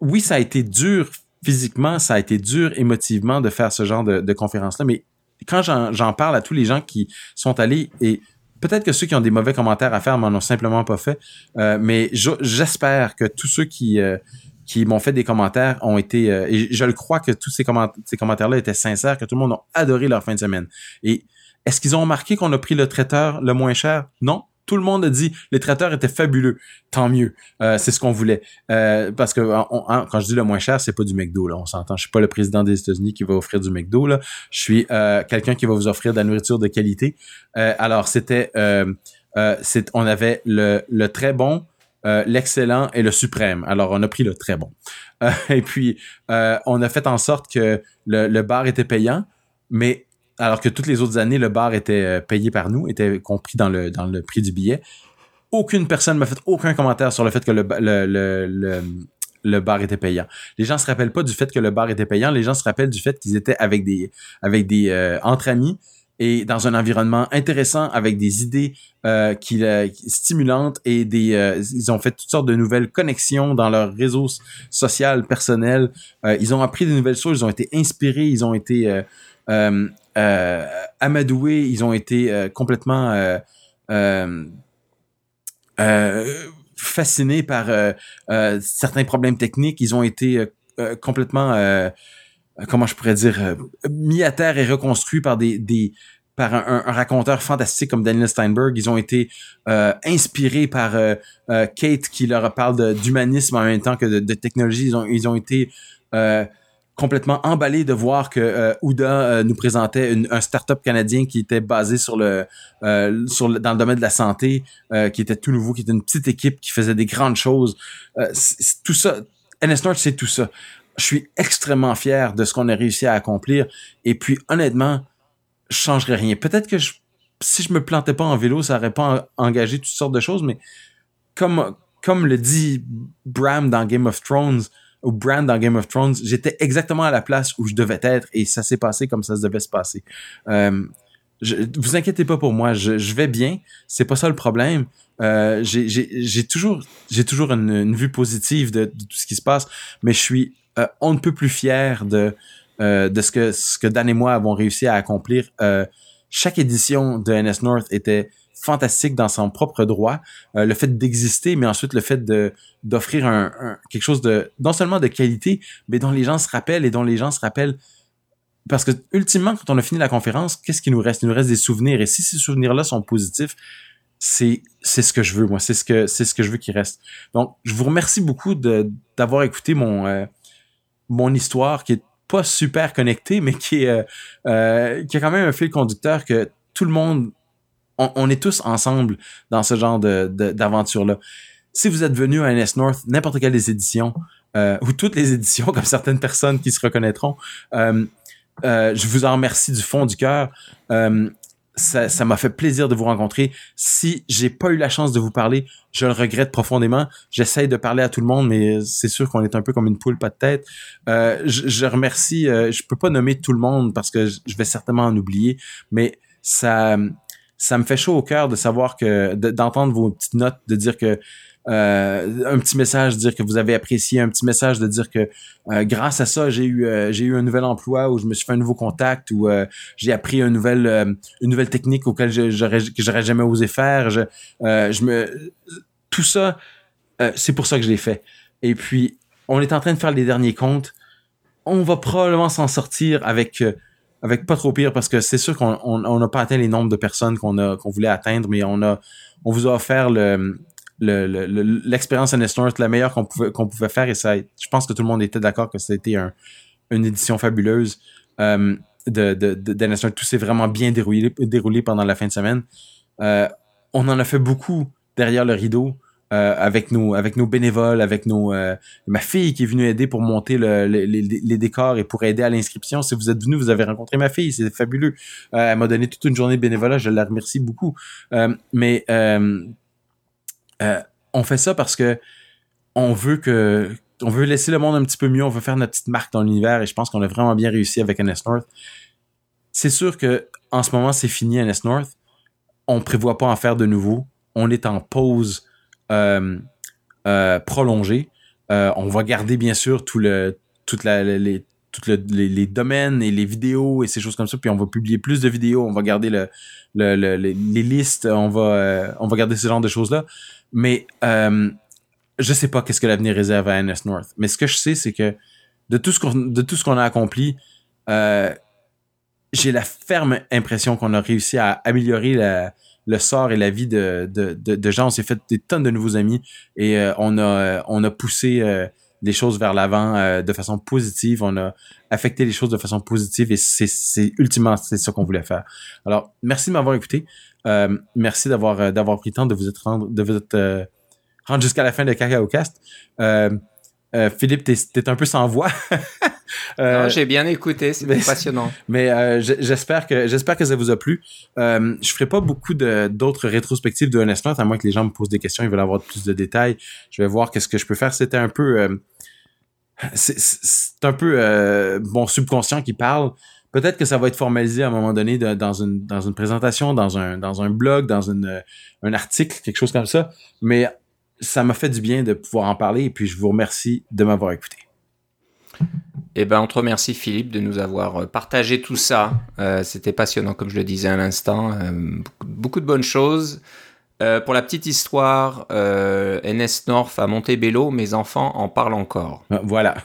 Oui, ça a été dur physiquement, ça a été dur émotivement de faire ce genre de, conférence-là, mais quand j'en parle à tous les gens qui sont allés et peut-être que ceux qui ont des mauvais commentaires à faire m'en ont simplement pas fait, euh, mais j'espère que tous ceux qui euh, qui m'ont fait des commentaires ont été euh, et je le crois que tous ces, ces commentaires-là étaient sincères, que tout le monde a adoré leur fin de semaine. Et est-ce qu'ils ont remarqué qu'on a pris le traiteur le moins cher? Non, tout le monde a dit les traiteurs étaient fabuleux. Tant mieux. Euh, c'est ce qu'on voulait. Euh, parce que quand je dis le moins cher, c'est pas du McDo. On s'entend. Je suis pas le président des États-Unis qui va offrir du McDo. Là. Je suis euh, quelqu'un qui va vous offrir de la nourriture de qualité. alors, c'était... on avait le, très bon, l'excellent et le suprême. Alors, on a pris le très bon. et puis, on a fait en sorte que le bar était payant, mais alors que toutes les autres années, le bar était euh, payé par nous, était compris dans le, dans le prix du billet. Aucune personne m'a fait aucun commentaire sur le fait que le, bar était payant. Les gens se rappellent pas du fait que le bar était payant, les gens se rappellent du fait qu'ils étaient avec des, euh, entre amis et dans un environnement intéressant avec des idées euh, stimulantes et ils ont fait toutes sortes de nouvelles connexions dans leur réseau social personnel. ils ont appris de nouvelles choses, ils ont été inspirés, ils ont été euh, amadoués, ils ont été euh, complètement euh, fascinés par certains problèmes techniques. Ils ont été complètement, comment je pourrais dire, mis à terre et reconstruits par des, par un, raconteur fantastique comme Daniel Steinberg. Ils ont été inspirés par Kate qui leur parle d'humanisme en même temps que de, de technologie. Ils ont, ils ont été complètement emballé de voir que euh, Ouda euh, nous présentait une, un start-up canadien qui était basé sur le, euh, dans le domaine de la santé, qui était tout nouveau, qui était une petite équipe qui faisait des grandes choses. tout ça, NS c'est tout ça. Je suis extrêmement fier de ce qu'on a réussi à accomplir. Et puis, honnêtement, je changerais rien. Peut-être que si je me plantais pas en vélo, ça aurait pas engagé toutes sortes de choses, mais comme, comme le dit Bram dans Game of Thrones, au brand dans Game of Thrones, j'étais exactement à la place où je devais être et ça s'est passé comme ça se devait se passer. Euh, je, vous inquiétez pas pour moi, je, je vais bien, c'est pas ça le problème. Euh, j'ai toujours, j'ai toujours une, une, vue positive de, de, tout ce qui se passe, mais je suis euh, on ne peut plus fier de euh, de ce que ce que Dan et moi avons réussi à accomplir. Euh, chaque édition de NS North était fantastique dans son propre droit. Euh, le fait d'exister, mais ensuite le fait d'offrir un, quelque chose de non seulement de qualité, mais dont les gens se rappellent et dont les gens se rappellent. Parce que ultimement, quand on a fini la conférence, qu'est-ce qui nous reste? Il nous reste des souvenirs. Et si ces souvenirs-là sont positifs, c'est c'est ce que je veux moi. C'est ce que c'est ce que je veux qu'il reste. Donc, je vous remercie beaucoup de d'avoir écouté mon euh, mon histoire qui est pas super connectée, mais qui est euh qui a quand même un fil conducteur que tout le monde on, est tous ensemble dans ce genre d'aventure-là. Si vous êtes venu à NS North, n'importe quelle des éditions, euh, ou toutes les éditions, comme certaines personnes qui se reconnaîtront, euh, euh, je vous en remercie du fond du cœur. ça, m'a fait plaisir de vous rencontrer. Si j'ai pas eu la chance de vous parler, je le regrette profondément. J'essaye de parler à tout le monde, mais c'est sûr qu'on est un peu comme une poule pas de tête. je, remercie. je peux pas nommer tout le monde parce que je vais certainement en oublier, mais ça ça me fait chaud au cœur de savoir que d'entendre vos petites notes, de dire que euh, un petit message dire que vous avez apprécié, un petit message de dire que euh, grâce à ça j'ai eu euh, j'ai eu un nouvel emploi ou je me suis fait un nouveau contact ou j'ai appris une nouvelle une nouvelle technique auquel j'aurais que j'aurais jamais osé faire. Je je me tout ça c'est pour ça que je l'ai fait. Et puis on est en train de faire les derniers comptes. On va probablement s'en sortir avec avec pas trop pire parce que c'est sûr qu'on on n'a pas atteint les nombres de personnes qu'on a qu'on voulait atteindre, mais on a on vous a offert le l'expérience le, North la meilleure qu'on pouvait qu'on pouvait faire et ça je pense que tout le monde était d'accord que c'était un, une édition fabuleuse euh, de, de, de, Tout s'est vraiment bien déroulé, déroulé pendant la fin de semaine. Euh, on en a fait beaucoup derrière le rideau. Euh, avec nos avec nos bénévoles, avec nos euh, ma fille qui est venue aider pour monter le, les, les, décors et pour aider à l'inscription. Si vous êtes venu, vous avez rencontré ma fille, c'est fabuleux. Euh, elle m'a donné toute une journée de bénévolat, je la remercie beaucoup. mais on fait ça parce que on veut que on veut laisser le monde un petit peu mieux, on veut faire notre petite marque dans l'univers et je pense qu'on a vraiment bien réussi avec NS North. C'est sûr que en ce moment c'est fini NS North. On prévoit pas en faire de nouveau. On est en pause euh, euh, prolongé. Euh, on va garder bien sûr tout les, domaines et les vidéos et ces choses comme ça. Puis on va publier plus de vidéos, on va garder le, le, les listes, on va, garder ce genre de choses-là. Mais euh, je sais pas qu'est-ce que l'avenir réserve à NS North. Mais ce que je sais, c'est que de tout ce qu'on a accompli, j'ai la ferme impression qu'on a réussi à améliorer la, le sort et la vie de, de, de, gens. On s'est fait des tonnes de nouveaux amis et euh, on a on a poussé euh, des choses vers l'avant euh, de façon positive. On a affecté les choses de façon positive et c'est c'est ultimement c'est ça qu'on voulait faire. Alors merci de m'avoir écouté. merci d'avoir d'avoir pris le temps de vous être rendre de vous rendre jusqu'à la fin de Cacao Cast. Philippe, t'es es un peu sans voix. Euh, j'ai bien écouté, c'est passionnant. Mais euh, j'espère que j'espère que ça vous a plu. Euh, je ferai pas beaucoup d'autres rétrospectives de Honest à moins que les gens me posent des questions, ils veulent avoir plus de détails. Je vais voir qu'est-ce que je peux faire. C'était un peu euh, c'est un peu euh, mon subconscient qui parle. Peut-être que ça va être formalisé à un moment donné dans une dans une présentation, dans un dans un blog, dans une un article, quelque chose comme ça. Mais ça m'a fait du bien de pouvoir en parler et puis je vous remercie de m'avoir écouté. Eh ben, on te remercie Philippe de nous avoir euh, partagé tout ça. Euh, c'était passionnant, comme je le disais à l'instant. Euh, beaucoup, de bonnes choses. pour la petite histoire, NS North a Montebello, mes enfants en parlent encore. Voilà.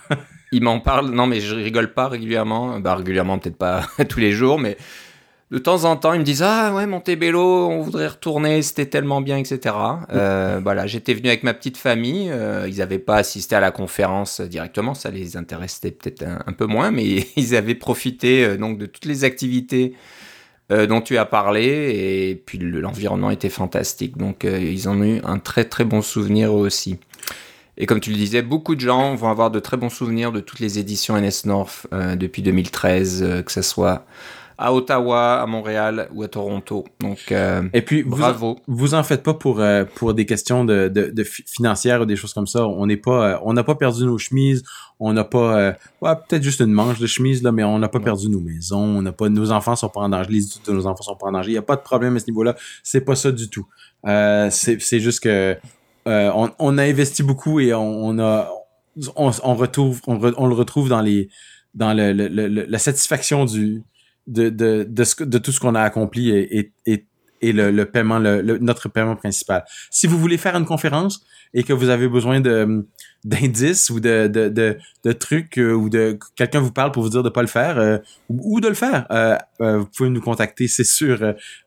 Ils m'en parlent, non mais je rigole pas régulièrement, bah régulièrement peut-être pas tous les jours, mais de temps en temps, ils me disent Ah ouais, Montebello, on voudrait retourner, c'était tellement bien, etc. Euh, voilà, j'étais venu avec ma petite famille. Euh, ils n'avaient pas assisté à la conférence directement, ça les intéressait peut-être un, peu moins, mais ils avaient profité euh, donc de toutes les activités dont tu as parlé, et puis l'environnement était fantastique. Donc ils ont eu un très très bon souvenir aussi. Et comme tu le disais, beaucoup de gens vont avoir de très bons souvenirs de toutes les éditions NS North depuis 2013, que ce soit à Ottawa, à Montréal ou à Toronto. Donc, euh, et puis bravo. Vous, vous en faites pas pour euh, pour des questions de, de, de, financières ou des choses comme ça. On n'est pas, euh, on n'a pas perdu nos chemises. On n'a pas, euh, ouais, peut-être juste une manche de chemise là, mais on n'a pas perdu nos maisons. On n'a pas, nos enfants sont pas en danger. Les nos enfants sont pas en danger. Il y a pas de problème à ce niveau-là. C'est pas ça du tout. c'est c'est juste que on, on, a investi beaucoup et on, on a on, on retrouve on, on, le retrouve dans les dans le, le, le la satisfaction du de, de, de, ce, de tout ce qu'on a accompli et, et, et le, le, paiement, le, notre paiement principal. Si vous voulez faire une conférence et que vous avez besoin de d'indices ou de, de, de, de trucs euh, ou de quelqu'un vous parle pour vous dire de pas le faire euh, ou, de le faire, euh, vous pouvez nous contacter, c'est sûr.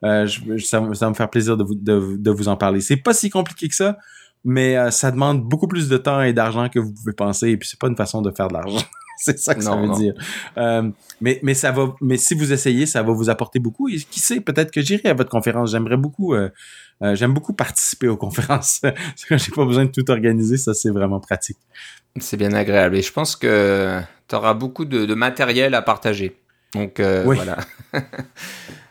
Je, ça, ça, va me faire plaisir de vous, de, de vous en parler. C'est pas si compliqué que ça, mais ça demande beaucoup plus de temps et d'argent que vous pouvez penser et puis c'est pas une façon de faire de l'argent. c'est ça que ça veut dire. Euh, mais, mais ça va, mais si vous essayez, ça va vous apporter beaucoup. Et qui sait, peut-être que j'irai à votre conférence. J'aimerais beaucoup, euh, euh, j'aime beaucoup participer aux conférences. J'ai pas besoin de tout organiser, ça c'est vraiment pratique. C'est bien agréable. Et je pense que tu auras beaucoup de, de, matériel à partager. Donc voilà.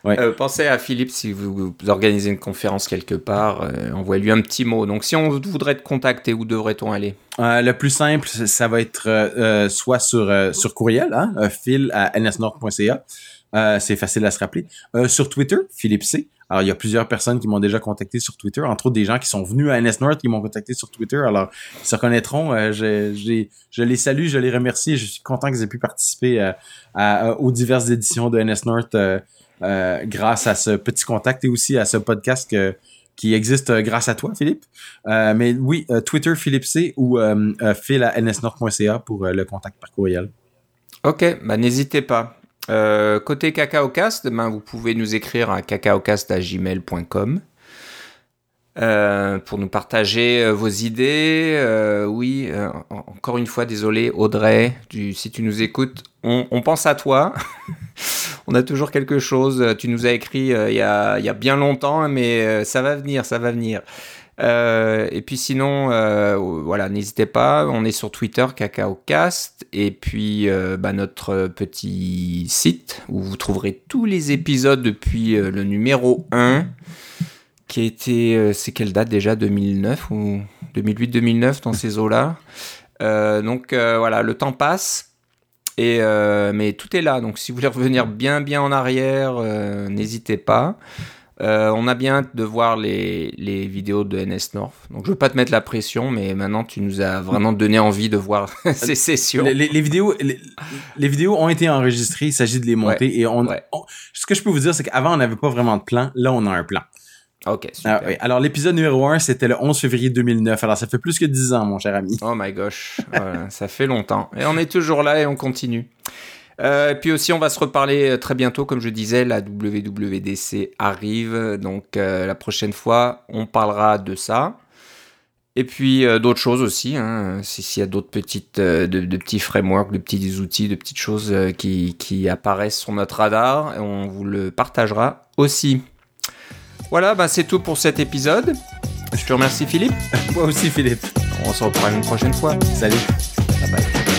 Euh, pensez à Philippe si vous, organisez une conférence quelque part, euh, envoyez-lui un petit mot. Donc si on voudrait te contacter, où devrait-on aller? Euh, Le plus simple, ça va être soit sur, sur courriel, hein, phil à nsnord.ca. c'est facile à se rappeler. sur Twitter, Philippe C. Alors, il y a plusieurs personnes qui m'ont déjà contacté sur Twitter, entre autres des gens qui sont venus à NS North qui m'ont contacté sur Twitter. Alors, ils se reconnaîtront. Euh, je, je, les salue, je les remercie. Je suis content qu'ils aient pu participer à, aux diverses éditions de NS North grâce à ce petit contact et aussi à ce podcast qui existe euh, grâce à toi, Philippe. Euh, mais oui, euh, Twitter Philippe C ou fil à nsnord.ca pour le contact par courriel. Ok, bah n'hésitez pas. côté CacaoCast, ben, vous pouvez nous écrire à cacaocast.gmail.com. Euh, pour nous partager vos idées. oui, encore une fois, désolé, Audrey, si tu nous écoutes, on pense à toi. on a toujours quelque chose. Tu nous as écrit euh, il, y a, bien longtemps, mais euh, ça va venir, ça va venir. Euh, et puis sinon, voilà, n'hésitez pas. On est sur Twitter, CacaoCast, et puis bah, notre petit site où vous trouverez tous les épisodes depuis le numéro 1, qui a été, c'est quelle date déjà 2009 ou 2008-2009 dans ces eaux-là. donc voilà, le temps passe. Et euh, mais tout est là, donc si vous voulez revenir bien bien en arrière, euh, n'hésitez pas. Euh, on a bien hâte de voir les, les, vidéos de NS North. Donc je veux pas te mettre la pression, mais maintenant tu nous as vraiment donné envie de voir ces sessions. Les, les, vidéos, les, vidéos ont été enregistrées, il s'agit de les monter. et on, ce que je peux vous dire, c'est qu'avant on n'avait pas vraiment de plan. Là, on a un plan. Ok, super. Ah alors, l'épisode numéro 1, c'était le 11 février 2009. Alors, ça fait plus que 10 ans, mon cher ami. Oh my gosh. ça fait longtemps. Et on est toujours là et on continue. Euh, et puis aussi, on va se reparler euh, très bientôt, comme je disais, la WWDC arrive. Donc, euh, la prochaine fois, on parlera de ça. Et puis d'autres choses aussi, hein, s'il y a d'autres petites, de, petits frameworks, de petits outils, de petites choses qui, qui apparaissent sur notre radar, on vous le partagera aussi. Voilà, bah c'est tout pour cet épisode. Je te remercie Philippe. Moi aussi Philippe. On se reprend une prochaine fois. Salut. Bye bye.